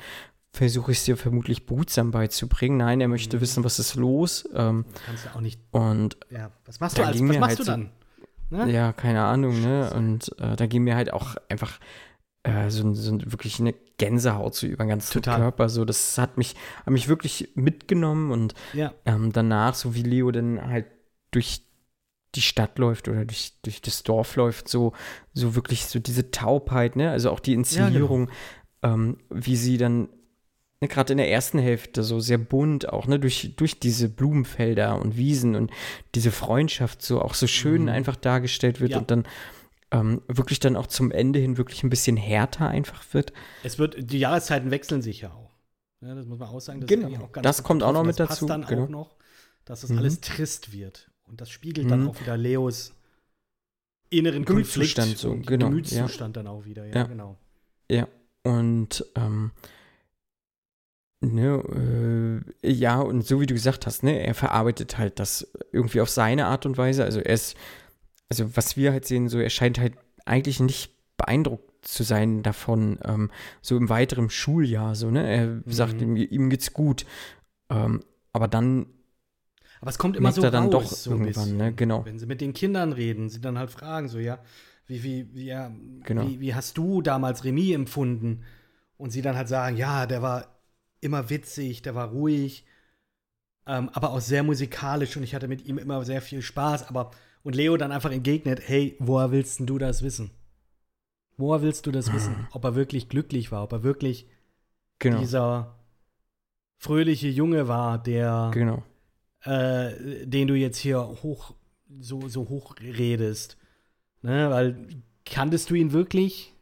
versuche ich es dir vermutlich behutsam beizubringen. Nein, er möchte Mhm. wissen, was ist los. Ähm, Kannst du auch nicht. und Ja, was machst du als, was machst halt du so- dann? Ne? Ja, keine Ahnung, ne? Und äh, da ging mir halt auch einfach äh, so, so wirklich eine Gänsehaut so über den ganzen Total. Körper. So, das hat mich, hat mich wirklich mitgenommen und Ja. ähm, danach, so wie Leo dann halt durch die Stadt läuft oder durch, durch das Dorf läuft, so, so wirklich so diese Taubheit, ne? Also auch die genau. Inszenierung, ähm, wie sie dann ne, gerade in der ersten Hälfte so sehr bunt auch, ne, durch, durch diese Blumenfelder und Wiesen und diese Freundschaft so auch so schön Mhm. einfach dargestellt wird Ja. und dann ähm, wirklich dann auch zum Ende hin wirklich ein bisschen härter einfach wird. Es wird, die Jahreszeiten wechseln sich ja auch. Ja, das muss man auch sagen. Das, Genau. auch Das kommt auch noch mit das dazu, Passt dann genau. auch noch, dass das Mhm. alles trist wird. Und das spiegelt dann Mhm. auch wieder Leos inneren Konflikt Gemütszustand so, genau, Gemütszustand dann auch wieder. Ja, Ja. genau. Ja, und ähm, Ne, äh, ja, und so wie du gesagt hast, ne, er verarbeitet halt das irgendwie auf seine Art und Weise. Also er ist, also was wir halt sehen, so er scheint halt eigentlich nicht beeindruckt zu sein davon, ähm, so im weiteren Schuljahr, so, ne? Er Mhm. sagt, ihm, ihm geht's gut. Ähm, aber dann, Aber es kommt immer so er dann raus, doch so irgendwann, bisschen. ne? Genau. Wenn sie mit den Kindern reden, sie dann halt fragen, so, ja, wie, wie, wie, ja, Genau. wie, wie hast du damals Remy empfunden? Und sie dann halt sagen, ja, der war immer witzig, der war ruhig, ähm, aber auch sehr musikalisch und ich hatte mit ihm immer sehr viel Spaß. Aber und Leo dann einfach entgegnet, hey, woher willst denn du das wissen? Woher willst du das wissen? Ob er wirklich glücklich war, ob er wirklich genau, dieser fröhliche Junge war, der genau. äh, den du jetzt hier hoch so, so hoch redest. Ne? Weil kanntest du ihn wirklich?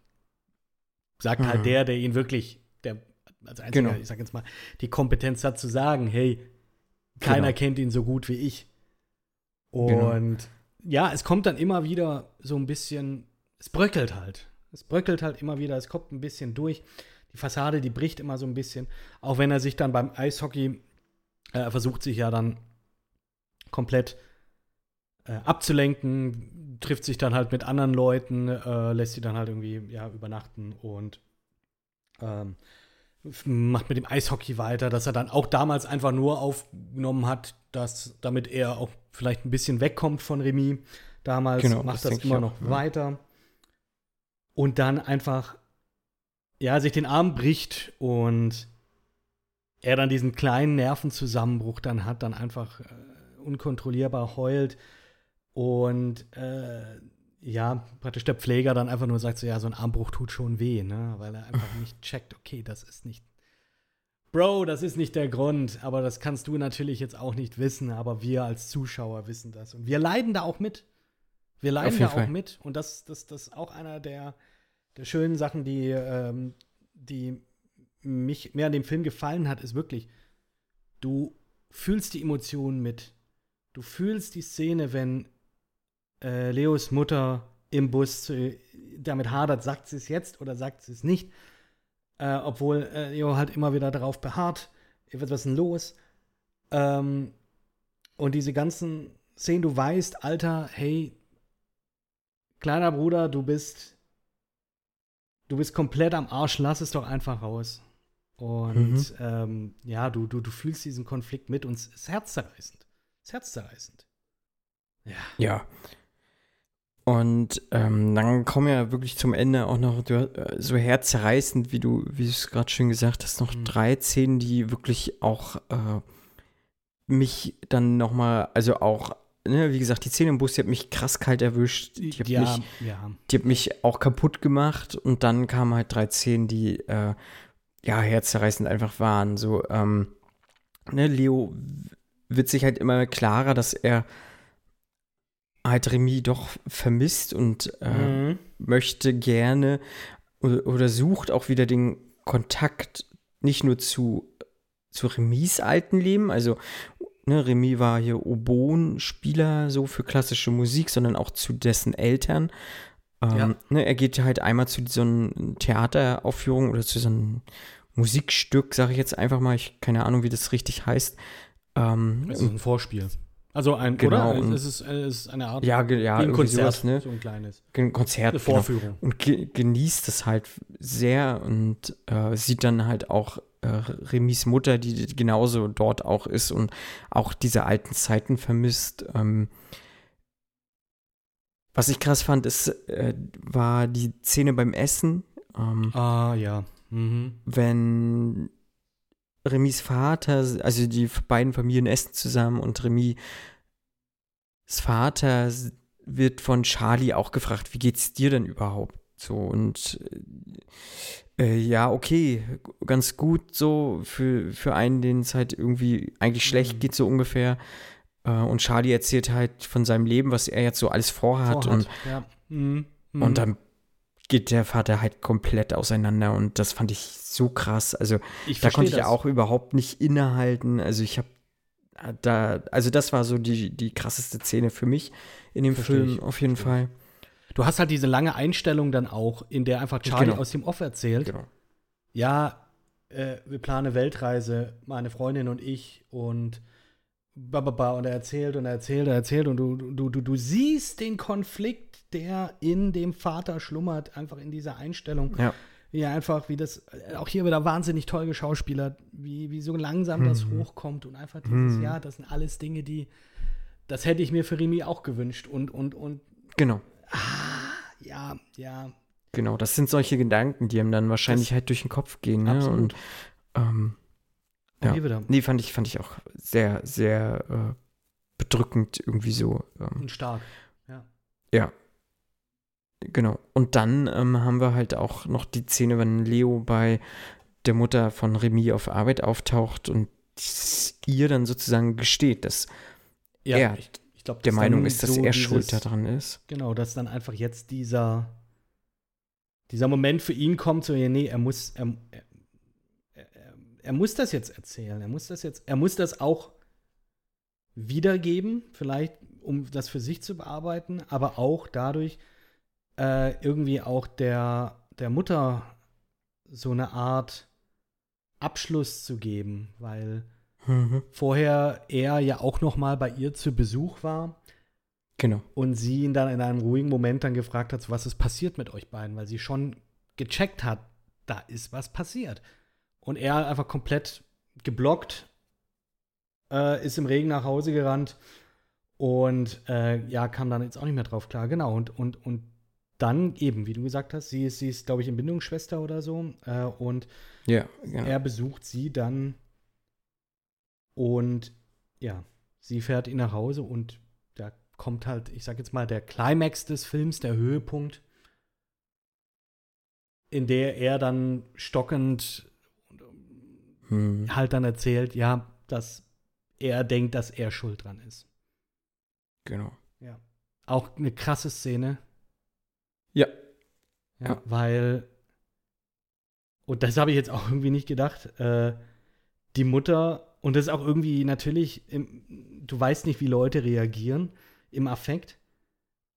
Sagt halt Mhm. der, der ihn wirklich, der als einziger, Genau. ich sag jetzt mal, die Kompetenz hat zu sagen, hey, keiner Genau. kennt ihn so gut wie ich. Genau. Und ja, es kommt dann immer wieder so ein bisschen, es bröckelt halt. Es bröckelt halt immer wieder, es kommt ein bisschen durch. Die Fassade, die bricht immer so ein bisschen. Auch wenn er sich dann beim Eishockey äh, er versucht sich ja dann komplett äh, abzulenken, trifft sich dann halt mit anderen Leuten, äh, lässt sie dann halt irgendwie ja, übernachten und ähm, macht mit dem Eishockey weiter, dass er dann auch damals einfach nur aufgenommen hat, dass damit er auch vielleicht ein bisschen wegkommt von Remy. Damals Genau, macht das das, immer auch, noch ja. weiter. Und dann einfach, ja, sich den Arm bricht und er dann diesen kleinen Nervenzusammenbruch dann hat, dann einfach äh, unkontrollierbar heult und äh, ja, praktisch der Pfleger dann einfach nur sagt so, ja, so ein Armbruch tut schon weh, ne, weil er einfach nicht checkt, okay, das ist nicht, Bro, das ist nicht der Grund, aber das kannst du natürlich jetzt auch nicht wissen, aber wir als Zuschauer wissen das und wir leiden da auch mit. Wir leiden da auch Fall. mit und das, das, das ist auch einer der, der schönen Sachen, die, ähm, die mich mehr an dem Film gefallen hat, ist wirklich, du fühlst die Emotionen mit. Du fühlst die Szene, wenn äh, Leos Mutter im Bus zu, damit hadert, sagt sie es jetzt oder sagt sie es nicht. Äh, obwohl äh, Leo halt immer wieder darauf beharrt, was ist denn los? Ähm, und diese ganzen Szenen, du weißt, Alter, hey, kleiner Bruder, du bist, du bist komplett am Arsch, lass es doch einfach raus. Und Mhm. ähm, ja, du, du, du fühlst diesen Konflikt mit und es ist herzzerreißend. Es ist herzzerreißend. Ja. Ja. Und ähm, dann kommen ja wirklich zum Ende auch noch du, äh, so herzerreißend, wie du, wie du es gerade schön gesagt hast, noch Mhm. drei Szenen, die wirklich auch äh, mich dann noch mal, also auch, ne, wie gesagt, die Szene im Bus, die hat mich krass kalt erwischt. Die hat, ja, mich, ja. die hat mich auch kaputt gemacht. Und dann kamen halt drei Szenen, die äh, ja herzerreißend einfach waren. So, ähm, ne, Leo wird sich halt immer klarer, dass er halt Remy doch vermisst und äh, Mhm. möchte gerne oder, oder sucht auch wieder den Kontakt nicht nur zu, zu Remis alten Leben, also ne, Remy war hier Oboen-Spieler so für klassische Musik, sondern auch zu dessen Eltern. Ähm, Ja. ne, er geht halt einmal zu so einer Theateraufführung oder zu so einem Musikstück, sage ich jetzt einfach mal, ich keine Ahnung, wie das richtig heißt. Ähm, ist ein Vorspiel. Also ein, Genau, oder? Es ist, es ist eine Art ja, ja, ein Konzert, sowas, ne? so ein kleines. Ein Konzert, Eine genau. Vorführung. und ge genießt es halt sehr und äh, sieht dann halt auch äh, Remis Mutter, die genauso dort auch ist und auch diese alten Zeiten vermisst. Ähm, was ich krass fand, ist, äh, war die Szene beim Essen, ähm, Ah, ja. Mhm. wenn Remis Vater, also die beiden Familien essen zusammen und Remis Vater wird von Charlie auch gefragt, wie geht's dir denn überhaupt? So und äh, ja, okay, ganz gut so für, für einen, den es halt irgendwie eigentlich schlecht Mhm. geht, so ungefähr. Äh, und Charlie erzählt halt von seinem Leben, was er jetzt so alles vorhat. Vorhat, Und, ja. Mhm. Mhm. und dann geht der Vater halt komplett auseinander und das fand ich so krass. Also ich da konnte ich das. auch überhaupt nicht innehalten. Also ich habe da, also das war so die, die krasseste Szene für mich in dem Versteh Film ich, auf jeden Fall. Du hast halt diese lange Einstellung dann auch, in der einfach Charlie Genau. aus dem Off erzählt. Genau. Ja, äh, wir planen eine Weltreise, meine Freundin und ich und bababa und er erzählt und er erzählt, er erzählt und du, du, du, du siehst den Konflikt, der in dem Vater schlummert, einfach in dieser Einstellung. Ja. Wie einfach, wie das, äh, auch hier wieder wahnsinnig toll geschauspielert, wie, wie so langsam das hochkommt und einfach dieses, ja, das sind alles Dinge, die, das hätte ich mir für Remy auch gewünscht und, und, und, Genau. ja, ja, Genau, das sind solche Gedanken, die ihm dann wahrscheinlich Das- halt durch den Kopf gehen. Ne? Absolut. Und ähm, ja. hier wieder. Nee, fand ich, fand ich auch sehr, sehr äh, bedrückend irgendwie so. Ähm, und stark. ja. Genau. Und dann ähm, haben wir halt auch noch die Szene, wenn Leo bei der Mutter von Remy auf Arbeit auftaucht und ihr dann sozusagen gesteht, dass er ich, ich glaub, der Meinung ist, dass so er dieses- schuld daran ist. Genau, dass dann einfach jetzt dieser, dieser Moment für ihn kommt, so, ja, nee, er muss, er, er, er muss das jetzt erzählen. Er muss das jetzt, er muss das auch wiedergeben, vielleicht, um das für sich zu bearbeiten, aber auch dadurch äh, irgendwie auch der, der Mutter so eine Art Abschluss zu geben, weil Mhm. vorher er ja auch noch mal bei ihr zu Besuch war Genau. und sie ihn dann in einem ruhigen Moment dann gefragt hat, was ist passiert mit euch beiden, weil sie schon gecheckt hat, da ist was passiert. Und er einfach komplett geblockt, äh, ist im Regen nach Hause gerannt und äh, ja, kam dann jetzt auch nicht mehr drauf klar. Genau, und, und, und dann eben, wie du gesagt hast, sie ist, sie ist glaube ich, Entbindungsschwester oder so äh, und Ja, genau. er besucht sie dann und ja, sie fährt ihn nach Hause und da kommt halt, ich sag jetzt mal, der Climax des Films, der Höhepunkt, in der er dann stockend Mhm. halt dann erzählt, ja, dass er denkt, dass er schuld dran ist. Genau. Ja. Auch eine krasse Szene. Ja. Weil, und das habe ich jetzt auch irgendwie nicht gedacht, äh, die Mutter, und das ist auch irgendwie natürlich, im, du weißt nicht, wie Leute reagieren im Affekt,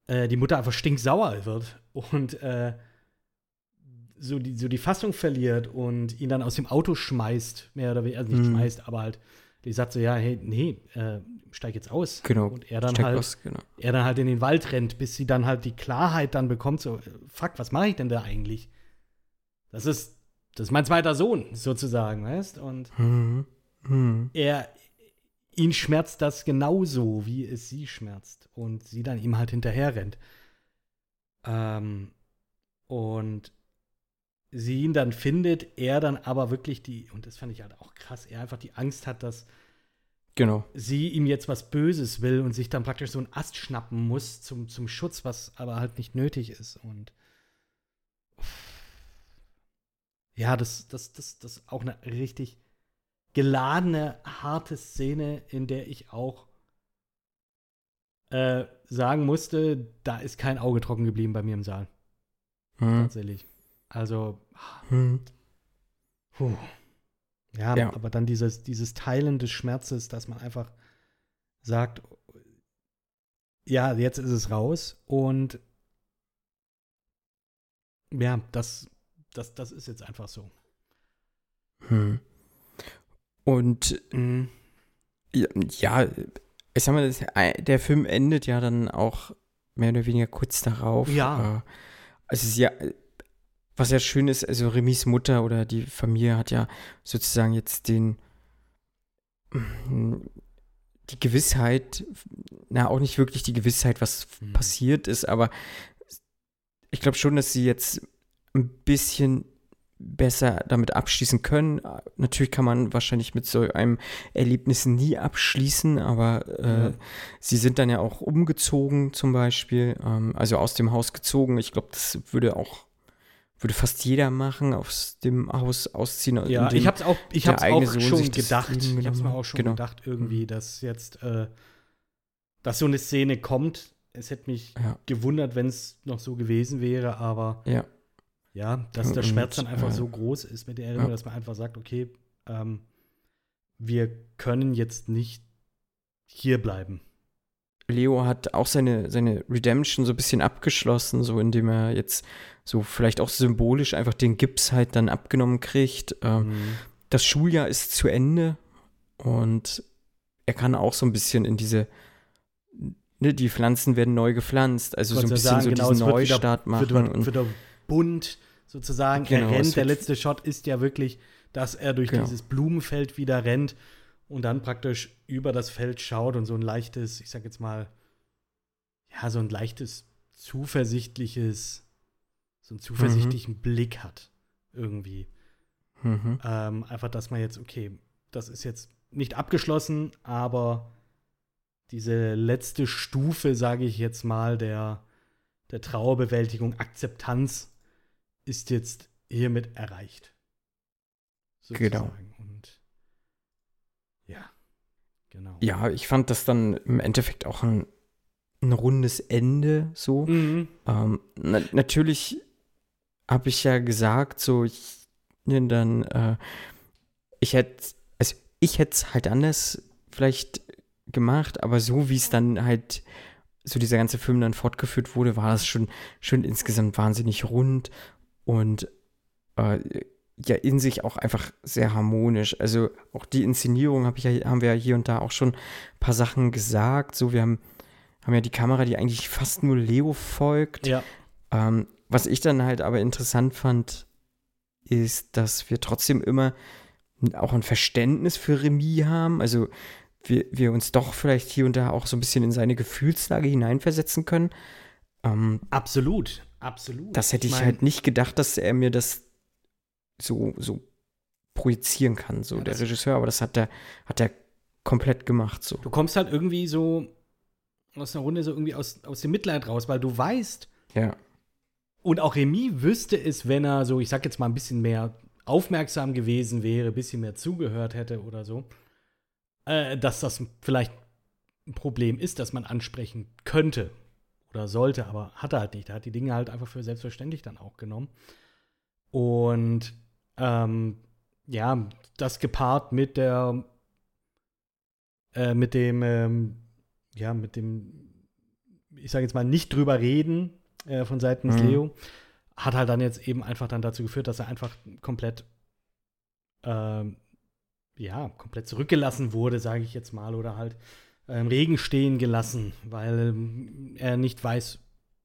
äh, die Mutter einfach stinksauer wird und äh, so, die, so die Fassung verliert und ihn dann aus dem Auto schmeißt, mehr oder weniger, also nicht Mhm. schmeißt, aber halt, die sagt so, ja, hey, nee, äh, steig jetzt aus. Genau. Und er dann halt aus, genau. er dann halt in den Wald rennt, bis sie dann halt die Klarheit dann bekommt, so, fuck, was mache ich denn da eigentlich? Das ist, das ist mein zweiter Sohn, sozusagen, weißt? Und Mhm. Mhm. er, ihn schmerzt das genauso, wie es sie schmerzt. Und sie dann ihm halt hinterher rennt. Ähm, und sie ihn dann findet, er dann aber wirklich die, und das fand ich halt auch krass, er einfach die Angst hat, dass Genau. sie ihm jetzt was Böses will und sich dann praktisch so einen Ast schnappen muss zum, zum Schutz, was aber halt nicht nötig ist. Und ja, das, das, das, das ist auch eine richtig geladene, harte Szene, in der ich auch äh, sagen musste, da ist kein Auge trocken geblieben bei mir im Saal. Mhm. Tatsächlich. Also, Mhm. Puh. Ja, Ja. aber dann dieses, dieses Teilen des Schmerzes, dass man einfach sagt, ja, jetzt ist es raus und ja, das, das, das ist jetzt einfach so. Mhm. Und ja, ja, ich sag mal, äh, der Film endet ja dann auch mehr oder weniger kurz darauf. Ja. Äh, Es ist ja, was ja schön ist, also Remis Mutter oder die Familie hat ja sozusagen jetzt den, die Gewissheit, na, auch nicht wirklich die Gewissheit, was Mhm. passiert ist, aber ich glaube schon, dass sie jetzt ein bisschen besser damit abschließen können. Natürlich kann man wahrscheinlich mit so einem Erlebnis nie abschließen, aber äh, Ja. sie sind dann ja auch umgezogen zum Beispiel, ähm, also aus dem Haus gezogen. Ich glaube, das würde auch, würde fast jeder machen, aus dem Haus ausziehen. Ja, indem ich hab's auch, ich hab's auch Sohn schon gedacht. Ich genommen mir auch schon Genau. gedacht, irgendwie, dass jetzt, äh, dass so eine Szene kommt. Es hätte mich Ja. gewundert, wenn es noch so gewesen wäre, aber Ja. Ja, dass der Schmerz dann einfach äh, so groß ist mit der Erinnerung, ja. dass man einfach sagt, okay, ähm, wir können jetzt nicht hier bleiben. Leo hat auch seine, seine Redemption so ein bisschen abgeschlossen, so indem er jetzt so vielleicht auch symbolisch einfach den Gips halt dann abgenommen kriegt. Ähm, Mhm. Das Schuljahr ist zu Ende und er kann auch so ein bisschen in diese, ne, die Pflanzen werden neu gepflanzt, also so ein bisschen sagen, so genau, diesen es wird wieder- Neustart machen. Wird, wird, und, wird bunt sozusagen. Genau, er rennt. Der letzte Shot ist ja wirklich, dass er durch Genau. dieses Blumenfeld wieder rennt und dann praktisch über das Feld schaut und so ein leichtes, ich sag jetzt mal, ja, so ein leichtes, zuversichtliches, so einen zuversichtlichen Blick hat. Irgendwie. mhm. Ähm, einfach, dass man jetzt, okay, das ist jetzt nicht abgeschlossen, aber diese letzte Stufe, sage ich jetzt mal, der, der Trauerbewältigung, Akzeptanz ist jetzt hiermit erreicht. Genau. Und ja, genau. Ja, ich fand das dann im Endeffekt auch ein, ein rundes Ende so. Mhm. Ähm, na, natürlich habe ich ja gesagt, so ich ne, dann, äh, ich hätte, also ich hätte es halt anders vielleicht gemacht, aber so wie es dann halt so dieser ganze Film dann fortgeführt wurde, war das schon, schon insgesamt wahnsinnig rund und äh, ja in sich auch einfach sehr harmonisch. Also auch die Inszenierung hab ich ja, haben wir ja hier und da auch schon ein paar Sachen gesagt. So, wir haben, haben ja die Kamera, die eigentlich fast nur Leo folgt. Ja, Ähm, was ich dann halt aber interessant fand, ist, dass wir trotzdem immer auch ein Verständnis für Remy haben. Also wir, wir uns doch vielleicht hier und da auch so ein bisschen in seine Gefühlslage hineinversetzen können. Ähm, absolut. Absolut. das hätte ich, mein, halt nicht gedacht, dass er mir das so, so projizieren kann, so Ja, der Regisseur, aber das hat er, hat er komplett gemacht. So. Du kommst halt irgendwie so aus einer Runde so irgendwie aus, aus dem Mitleid raus, weil du weißt, Ja. Und auch Remy wüsste es, wenn er so, ich sag jetzt mal, ein bisschen mehr aufmerksam gewesen wäre, ein bisschen mehr zugehört hätte oder so, äh, dass das vielleicht ein Problem ist, das man ansprechen könnte oder sollte, aber hat er halt nicht. Er hat die Dinge halt einfach für selbstverständlich dann auch genommen. Und ähm, ja, das gepaart mit der, äh, mit dem, ähm, ja, mit dem, ich sage jetzt mal, nicht drüber reden äh, von seitens Mhm. Leo, hat halt dann jetzt eben einfach dann dazu geführt, dass er einfach komplett, ähm, ja, komplett zurückgelassen wurde, sage ich jetzt mal, oder halt äh, im Regen stehen gelassen, weil ähm, er nicht weiß,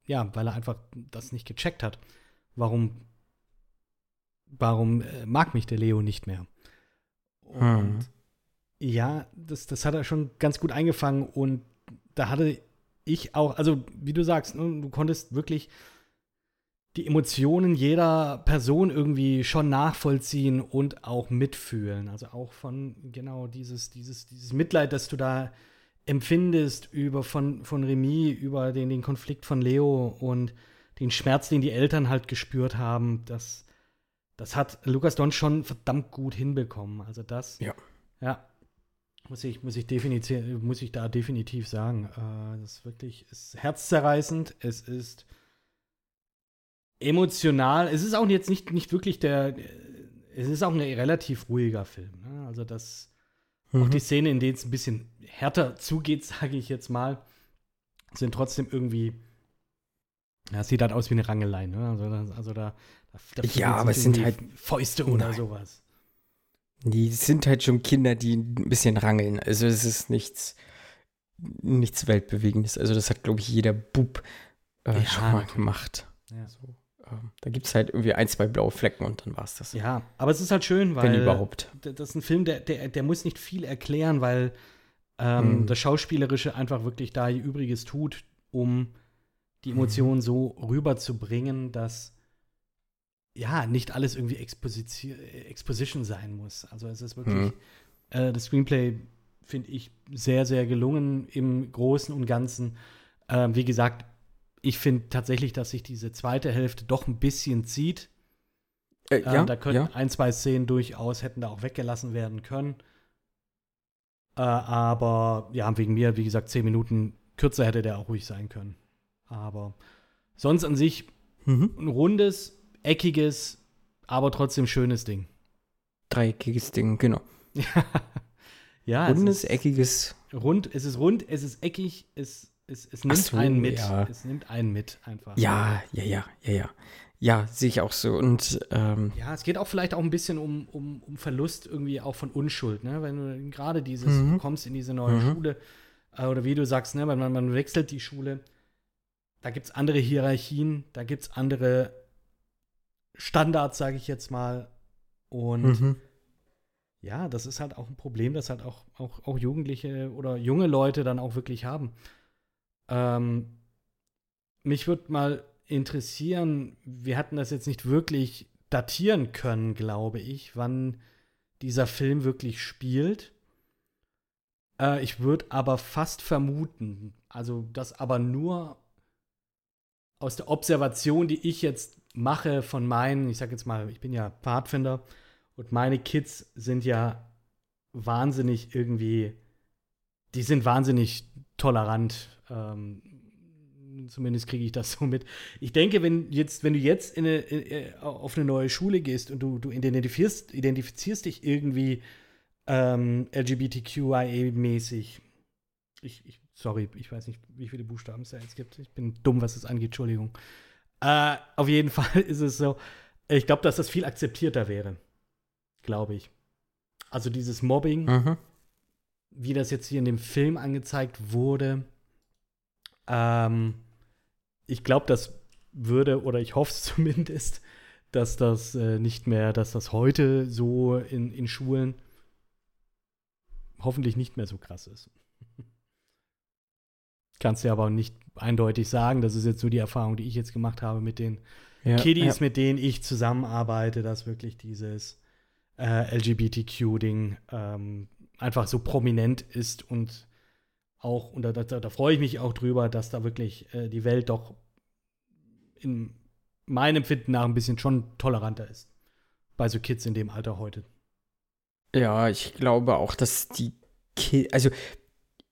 ja, weil er einfach das nicht gecheckt hat. Warum, warum äh, mag mich der Leo nicht mehr? Und Mhm. ja, das, das hat er schon ganz gut eingefangen und da hatte ich auch, also wie du sagst, ne, du konntest wirklich die Emotionen jeder Person irgendwie schon nachvollziehen und auch mitfühlen. Also auch von genau dieses, dieses, dieses Mitleid, das du da empfindest über von, von Remy, über den, den Konflikt von Leo und den Schmerz, den die Eltern halt gespürt haben, das, das hat Lukas Don schon verdammt gut hinbekommen. Also das, Ja. ja, muss ich, muss ich definitiv, muss ich da definitiv sagen. Äh, das ist wirklich ist herzzerreißend. Es ist emotional. Es ist auch jetzt nicht, nicht wirklich der. Es ist auch ein relativ ruhiger Film. Ne? Also das auch Mhm. die Szene, in denen es ein bisschen härter zugeht, sage ich jetzt mal, sind trotzdem irgendwie. Ja, es sieht halt aus wie eine Rangelei, ne? Also, da- also da, da, da Ja, aber es sind halt- Fäuste oder Nein. sowas. Die sind halt schon Kinder, die ein bisschen rangeln. Also es ist nichts, nichts Weltbewegendes. Also das hat, glaube ich, jeder Bub äh, Ja, schon mal gemacht. Ja. So, ähm, da gibt es halt irgendwie ein, zwei blaue Flecken und dann war es das. Ja, aber es ist halt schön, weil Wenn überhaupt. das ist ein Film, der, der, der muss nicht viel erklären, weil ähm, Mhm. das Schauspielerische einfach wirklich da ihr Übriges tut, um die Emotionen so rüberzubringen, dass ja nicht alles irgendwie Exposition, Exposition sein muss. Also es ist wirklich Mhm. äh, das Screenplay finde ich sehr, sehr gelungen im Großen und Ganzen. Ähm, wie gesagt, ich finde tatsächlich, dass sich diese zweite Hälfte doch ein bisschen zieht. Äh, Ähm, ja, da könnten ja. ein, zwei Szenen durchaus hätten da auch weggelassen werden können. Äh, aber ja, wegen mir, wie gesagt, zehn Minuten kürzer hätte der auch ruhig sein können. Aber sonst an sich Mhm. ein rundes, eckiges, aber trotzdem schönes Ding. Dreieckiges Ding, genau. ja, es Rundes, ist- eckiges, rund, es ist rund, es ist eckig, es, es, es nimmt so, einen mit. ja. Es nimmt einen mit einfach. Ja, ja, ja, ja, ja. Ja, sehe ich auch so. Und ähm, Ja, es geht auch vielleicht auch ein bisschen um, um, um Verlust irgendwie auch von Unschuld, ne? Wenn du gerade dieses, Mhm. du kommst in diese neue Schule, äh, oder wie du sagst, ne, wenn man, man wechselt die Schule, da gibt es andere Hierarchien, da gibt es andere Standards, sage ich jetzt mal. Und mhm. ja, das ist halt auch ein Problem, das halt auch, auch, auch Jugendliche oder junge Leute dann auch wirklich haben. Ähm, mich würde mal interessieren, wir hatten das jetzt nicht wirklich datieren können, glaube ich, wann dieser Film wirklich spielt. Äh, ich würde aber fast vermuten, also das aber nur aus der Observation, die ich jetzt mache von meinen, ich sag jetzt mal, ich bin ja Pfadfinder und meine Kids sind ja wahnsinnig irgendwie, die sind wahnsinnig tolerant. Ähm, zumindest kriege ich das so mit. Ich denke, wenn jetzt, wenn du jetzt in eine, in, auf eine neue Schule gehst und du, du identifizierst, identifizierst dich irgendwie ähm, LGBTQIA-mäßig. Ich, ich, sorry, ich weiß nicht, wie viele Buchstaben es da jetzt gibt. Ich bin dumm, was das angeht, Entschuldigung. Äh, auf jeden Fall ist es so, ich glaube, dass das viel akzeptierter wäre. Glaube ich. Also dieses Mobbing, Mhm. wie das jetzt hier in dem Film angezeigt wurde, ähm, ich glaube, das würde, oder ich hoffe es zumindest, dass das äh, nicht mehr, dass das heute so in, in Schulen hoffentlich nicht mehr so krass ist. Kannst du aber auch nicht eindeutig sagen, das ist jetzt so die Erfahrung, die ich jetzt gemacht habe mit den Ja, Kiddies, ja. mit denen ich zusammenarbeite, dass wirklich dieses äh, LGBTQ-Ding ähm, einfach so prominent ist und auch, und da, da, da freue ich mich auch drüber, dass da wirklich äh, die Welt doch in meinem Empfinden nach ein bisschen schon toleranter ist. Bei so Kids in dem Alter heute. Ja, ich glaube auch, dass die Ki also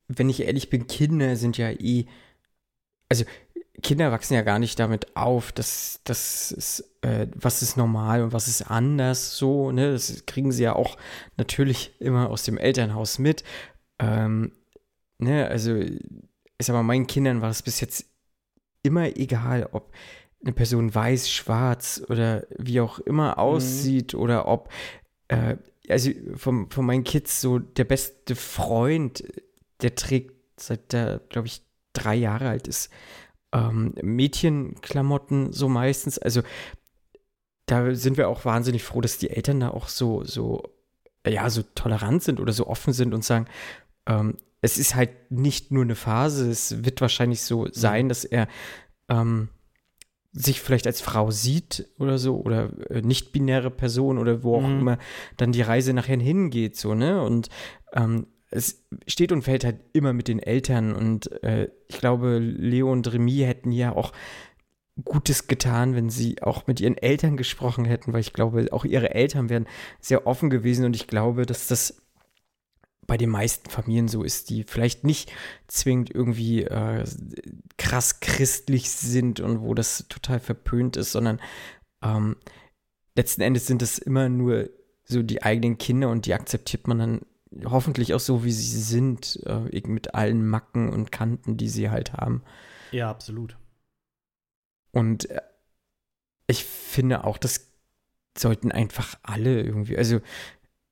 wenn ich ehrlich bin, Kinder sind ja eh, also Kinder wachsen ja gar nicht damit auf, dass das ist, äh, was ist normal und was ist anders so, ne? Das kriegen sie ja auch natürlich immer aus dem Elternhaus mit. Ähm, ne, also ist aber meinen Kindern war es bis jetzt immer egal, ob eine Person weiß, schwarz oder wie auch immer aussieht oder ob äh, also von, von meinen Kids so der beste Freund, der trägt seit der, glaube ich, drei Jahre alt ist, ähm, Mädchenklamotten so meistens. Also da sind wir auch wahnsinnig froh, dass die Eltern da auch so, so, ja, so tolerant sind oder so offen sind und sagen, ähm, es ist halt nicht nur eine Phase, es wird wahrscheinlich so sein, dass er ähm, sich vielleicht als Frau sieht oder so oder äh, nicht-binäre Person oder wo auch Mhm. immer dann die Reise nachher hingeht, so, ne? Und ähm, es steht und fällt halt immer mit den Eltern und äh, ich glaube, Leo und Remy hätten ja auch Gutes getan, wenn sie auch mit ihren Eltern gesprochen hätten, weil ich glaube, auch ihre Eltern wären sehr offen gewesen und ich glaube, dass das bei den meisten Familien so ist, die vielleicht nicht zwingend irgendwie äh, krass christlich sind und wo das total verpönt ist, sondern ähm, letzten Endes sind es immer nur so die eigenen Kinder und die akzeptiert man dann hoffentlich auch so, wie sie sind, äh, mit allen Macken und Kanten, die sie halt haben. Ja, absolut. Und äh, ich finde auch, das sollten einfach alle irgendwie, also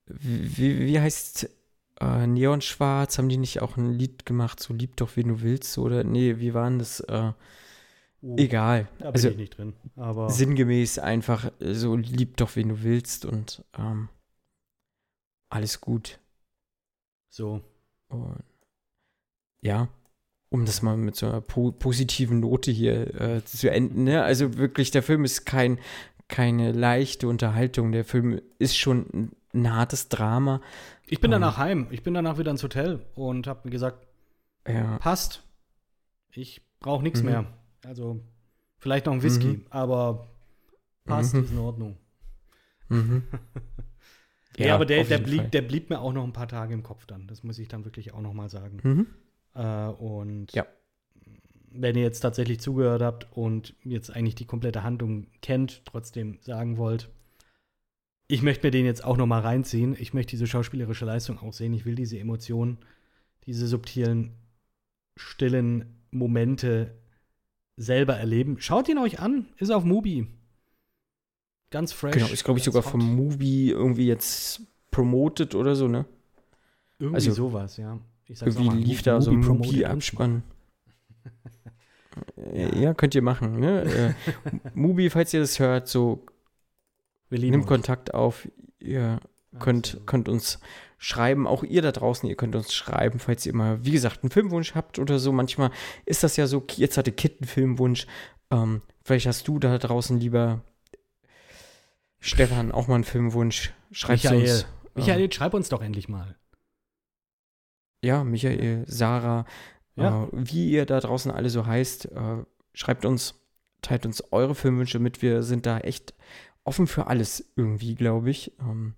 wie, wie heißt äh, Neon Schwarz, haben die nicht auch ein Lied gemacht, so lieb doch, wen du willst, oder? Nee, wie waren das? Äh, Uh, egal. Da bin Also ich nicht drin. Aber sinngemäß einfach so lieb doch, wen du willst und ähm, alles gut. So. Und ja, um das mal mit so einer po positiven Note hier äh, zu enden. Ne? Also wirklich, der Film ist kein, keine leichte Unterhaltung. Der Film ist schon ein, ein hartes Drama. Ich bin danach heim. Ich bin danach wieder ins Hotel und habe mir gesagt, Ja, passt. Ich brauche nichts Mhm. mehr. Also vielleicht noch ein Whisky, Mhm. aber passt, Mhm. ist in Ordnung. mhm. Ja, aber der, der, blieb, Fall. der blieb mir auch noch ein paar Tage im Kopf dann. Das muss ich dann wirklich auch noch mal sagen. Mhm. Äh, und Ja. wenn ihr jetzt tatsächlich zugehört habt und jetzt eigentlich die komplette Handlung kennt, trotzdem sagen wollt, ich möchte mir den jetzt auch noch mal reinziehen. Ich möchte diese schauspielerische Leistung auch sehen. Ich will diese Emotionen, diese subtilen, stillen Momente selber erleben. Schaut ihn euch an, ist auf Mubi. Ganz fresh. Genau, ist, glaube ich, sogar hot. vom Movie irgendwie jetzt promoted oder so, ne? Irgendwie also, sowas, ja. Ich sag's Irgendwie mal, lief da so ein Mubi-Abspann. Äh, ja, könnt ihr machen, ne? äh, Mubi, falls ihr das hört, so nimmt. Kontakt auf. Ihr könnt, Absolut. könnt uns schreiben, auch ihr da draußen, ihr könnt uns schreiben, falls ihr mal, wie gesagt, einen Filmwunsch habt oder so. Manchmal ist das ja so, jetzt hatte Kit einen Filmwunsch. Ähm, vielleicht hast du da draußen lieber Stefan auch mal einen Filmwunsch. Schreibt Michael, uns. Michael, jetzt schreib uns doch endlich mal. ja, Michael, Sarah, Ja. äh, wie ihr da draußen alle so heißt, äh, schreibt uns, teilt uns eure Filmwünsche mit. Wir sind da echt offen für alles irgendwie, glaube ich. Ähm,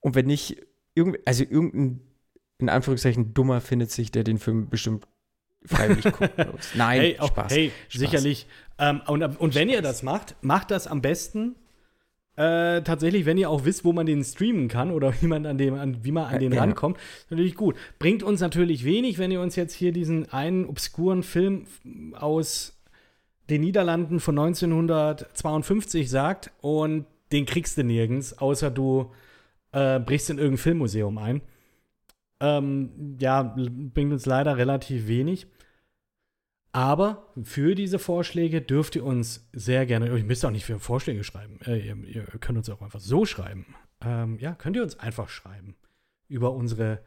und wenn nicht, irgend, also irgendein, in Anführungszeichen, Dummer findet sich, der den Film bestimmt freiwillig guckt. Nein, hey, auch, Spaß. hey Spaß. sicherlich. Ähm, und, und wenn ihr das macht, macht das am besten äh, tatsächlich, wenn ihr auch wisst, wo man den streamen kann oder wie man an, dem, an, wie man an den ja. rankommt. Ist Natürlich gut. Bringt uns natürlich wenig, wenn ihr uns jetzt hier diesen einen obskuren Film aus den Niederlanden von 1952 sagt und den kriegst du nirgends, außer du äh, brichst in irgendein Filmmuseum ein. Ähm, ja, bringt uns leider relativ wenig. Aber für diese Vorschläge dürft ihr uns sehr gerne, ihr müsst auch nicht für Vorschläge schreiben, äh, ihr, ihr könnt uns auch einfach so schreiben. Ähm, ja, könnt ihr uns einfach schreiben über unsere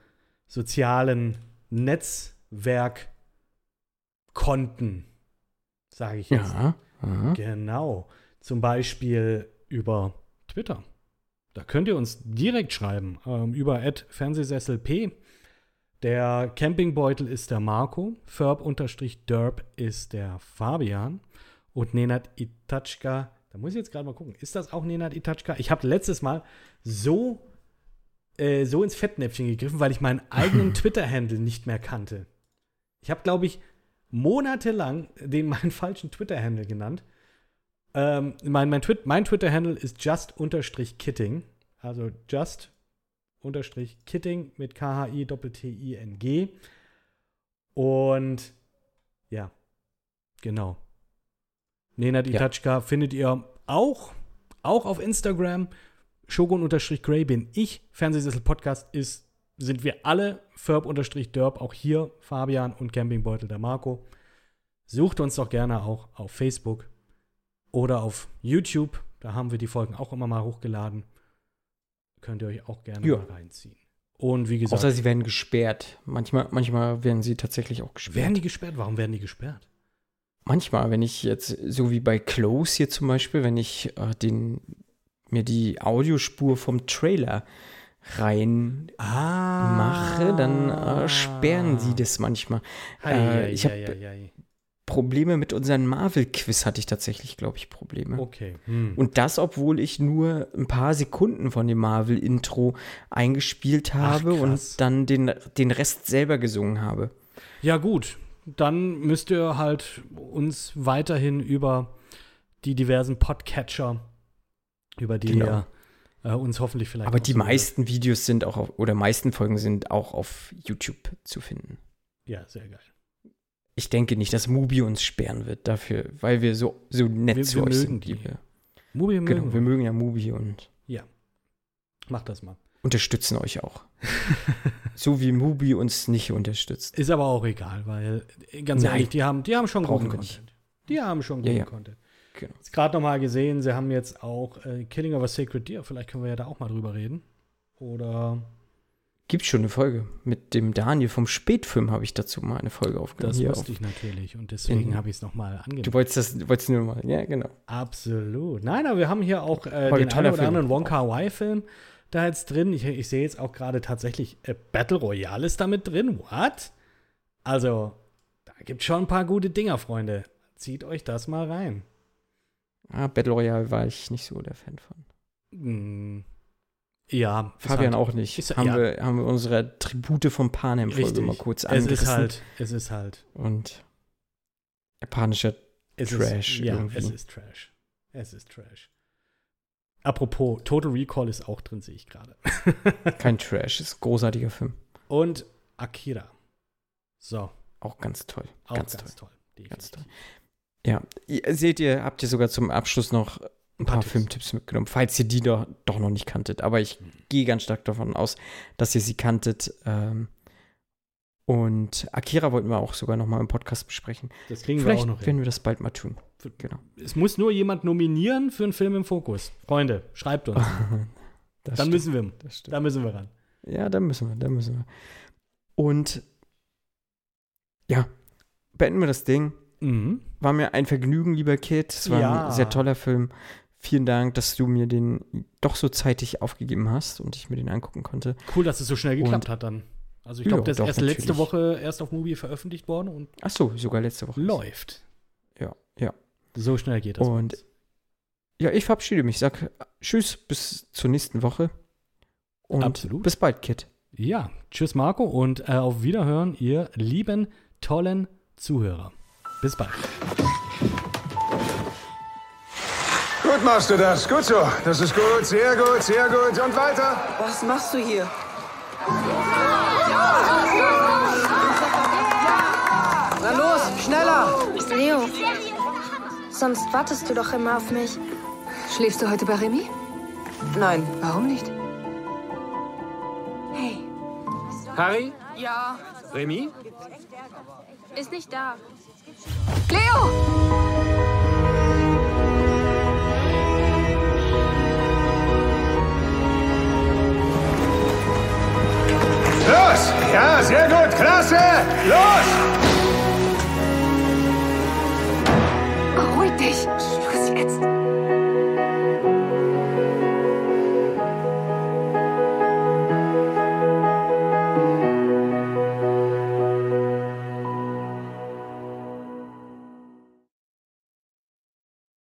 sozialen Netzwerkkonten, sage ich jetzt. Ja. aha. Genau. Zum Beispiel über Twitter. Da könnt ihr uns direkt schreiben. Ähm, über Fernsehsessel Der Campingbeutel ist der Marco. Ferb-Derb ist der Fabian. Und Nenad Itatschka, da muss ich jetzt gerade mal gucken. Ist das auch Nenad Itatschka? Ich habe letztes Mal so, äh, so ins Fettnäpfchen gegriffen, weil ich meinen eigenen Twitter-Handle nicht mehr kannte. Ich habe, glaube ich, monatelang den meinen falschen Twitter-Handle genannt. Ähm, mein, mein, Twit mein Twitter-Handle ist just-kitting. Also just-kitting mit K-H-I-T-T-I-N-G. Und ja, genau. Nenad Ja. Itatschka findet ihr auch, auch auf Instagram. Shogun-Grey bin ich. Fernsehsessel Podcast ist, sind wir alle. Ferb-Derb auch hier. Fabian und Campingbeutel der Marco. Sucht uns doch gerne auch auf Facebook oder auf YouTube. Da haben wir die Folgen auch immer mal hochgeladen. Könnt ihr euch auch gerne Ja. mal reinziehen. Und wie gesagt, Außer sie werden gesperrt. Manchmal, manchmal werden sie tatsächlich auch gesperrt. werden die gesperrt? Warum werden die gesperrt? Manchmal, wenn ich jetzt, so wie bei Close hier zum Beispiel, wenn ich äh, den, mir die Audiospur vom Trailer rein Ah. mache, dann äh, sperren sie das manchmal. Äh, ich habe Probleme mit unserem Marvel-Quiz hatte ich tatsächlich, glaube ich, Probleme. Okay. Hm. Und das, obwohl ich nur ein paar Sekunden von dem Marvel-Intro eingespielt habe krass. und dann den, den Rest selber gesungen habe. Ja, gut. Dann müsst ihr halt uns weiterhin über die diversen Podcatcher, über die Genau. ihr äh, uns hoffentlich vielleicht. Aber die so- meisten Videos sind auch auf, oder meisten Folgen sind auch auf YouTube zu finden. Ja, sehr geil. Ich denke nicht, dass Mubi uns sperren wird dafür, weil wir so, so nett Wir- zu wir euch mögen sind. die. liebe- Mubi mögen Genau, wir mögen ja Mubi und Macht das mal. unterstützen euch auch. so wie Mubi uns nicht unterstützt. Ist aber auch egal, weil, äh, ganz Nein. ehrlich, die haben, die haben schon Brauchen guten nicht. Content. Die haben schon Ja, guten ja. Content. Genau. Jetzt gerade noch mal gesehen, sie haben jetzt auch äh, Killing of a Sacred Deer. Vielleicht können wir ja da auch mal drüber reden. Oder Gibt schon eine Folge. Mit dem Daniel vom Spätfilm habe ich dazu mal eine Folge aufgenommen. das wusste auf- ich natürlich und deswegen habe ich es nochmal Du angenommen. wolltest das, du wolltest nur mal, ja, genau. Absolut. Nein, aber wir haben hier auch äh, den einen oder anderen Wonka Y-Film da jetzt drin. Ich, ich sehe jetzt auch gerade tatsächlich äh, Battle Royale ist da mit drin. What? Also, da gibt schon ein paar gute Dinger, Freunde. Zieht euch das mal rein. Ah, Battle Royale war ich nicht so der Fan von. Hm. Ja, Fabian halt, auch nicht. ist- haben, ja. wir, haben wir unsere Tribute vom Panem-Folge mal kurz Es angerissen. ist halt, es ist halt. Und japanischer Es Trash Ist, ja, irgendwie. es ist Trash. Es ist Trash. Apropos, Total Recall ist auch drin, sehe ich gerade. kein Trash, ist ein großartiger Film. Und Akira. So, Auch ganz toll. auch ganz, ganz, toll. toll. Ganz definitiv. Ja, seht ihr, habt ihr sogar zum Abschluss noch ein paar, Tipps. Filmtipps mitgenommen, falls ihr die doch, doch noch nicht kanntet. Aber ich gehe ganz stark davon aus, dass ihr sie kanntet. Ähm, und Akira wollten wir auch sogar noch mal im Podcast besprechen. Das kriegen wir Vielleicht auch noch werden hin. wir das bald mal tun. Genau. Es muss nur jemand nominieren für einen Film im Fokus. Freunde, schreibt uns. Dann stimmt, müssen wir, da müssen wir ran. Ja, da müssen wir, da müssen wir. Und ja, beenden wir das Ding. Mhm. War mir ein Vergnügen, lieber Kid. Es war Ja. ein sehr toller Film. Vielen Dank, dass du mir den doch so zeitig aufgegeben hast und ich mir den angucken konnte. Cool, dass es so schnell geklappt Und- hat dann. Also ich glaube, der ist erst letzte natürlich. Woche erst auf Movie veröffentlicht worden und Ach so, sogar letzte Woche. läuft. Ja, ja. So schnell geht das. Und- uns. Ja, ich verabschiede mich. Sag Tschüss, bis zur nächsten Woche. Und Absolut. bis bald, Kid. Ja, tschüss Marco und äh, auf Wiederhören, ihr lieben, tollen Zuhörer. Bis bald. Gut machst du das. Gut so. Das ist gut. Sehr gut, sehr gut. Und weiter. Was machst du hier? Na los, schneller! Leo, sonst wartest du doch immer auf mich. Schläfst du heute bei Remy? Nein. Warum nicht? Hey, Harry? Ja. Remy? ist nicht da. Leo! Los! Ja, sehr gut. Klasse. Los! Beruhig dich. Schluss jetzt.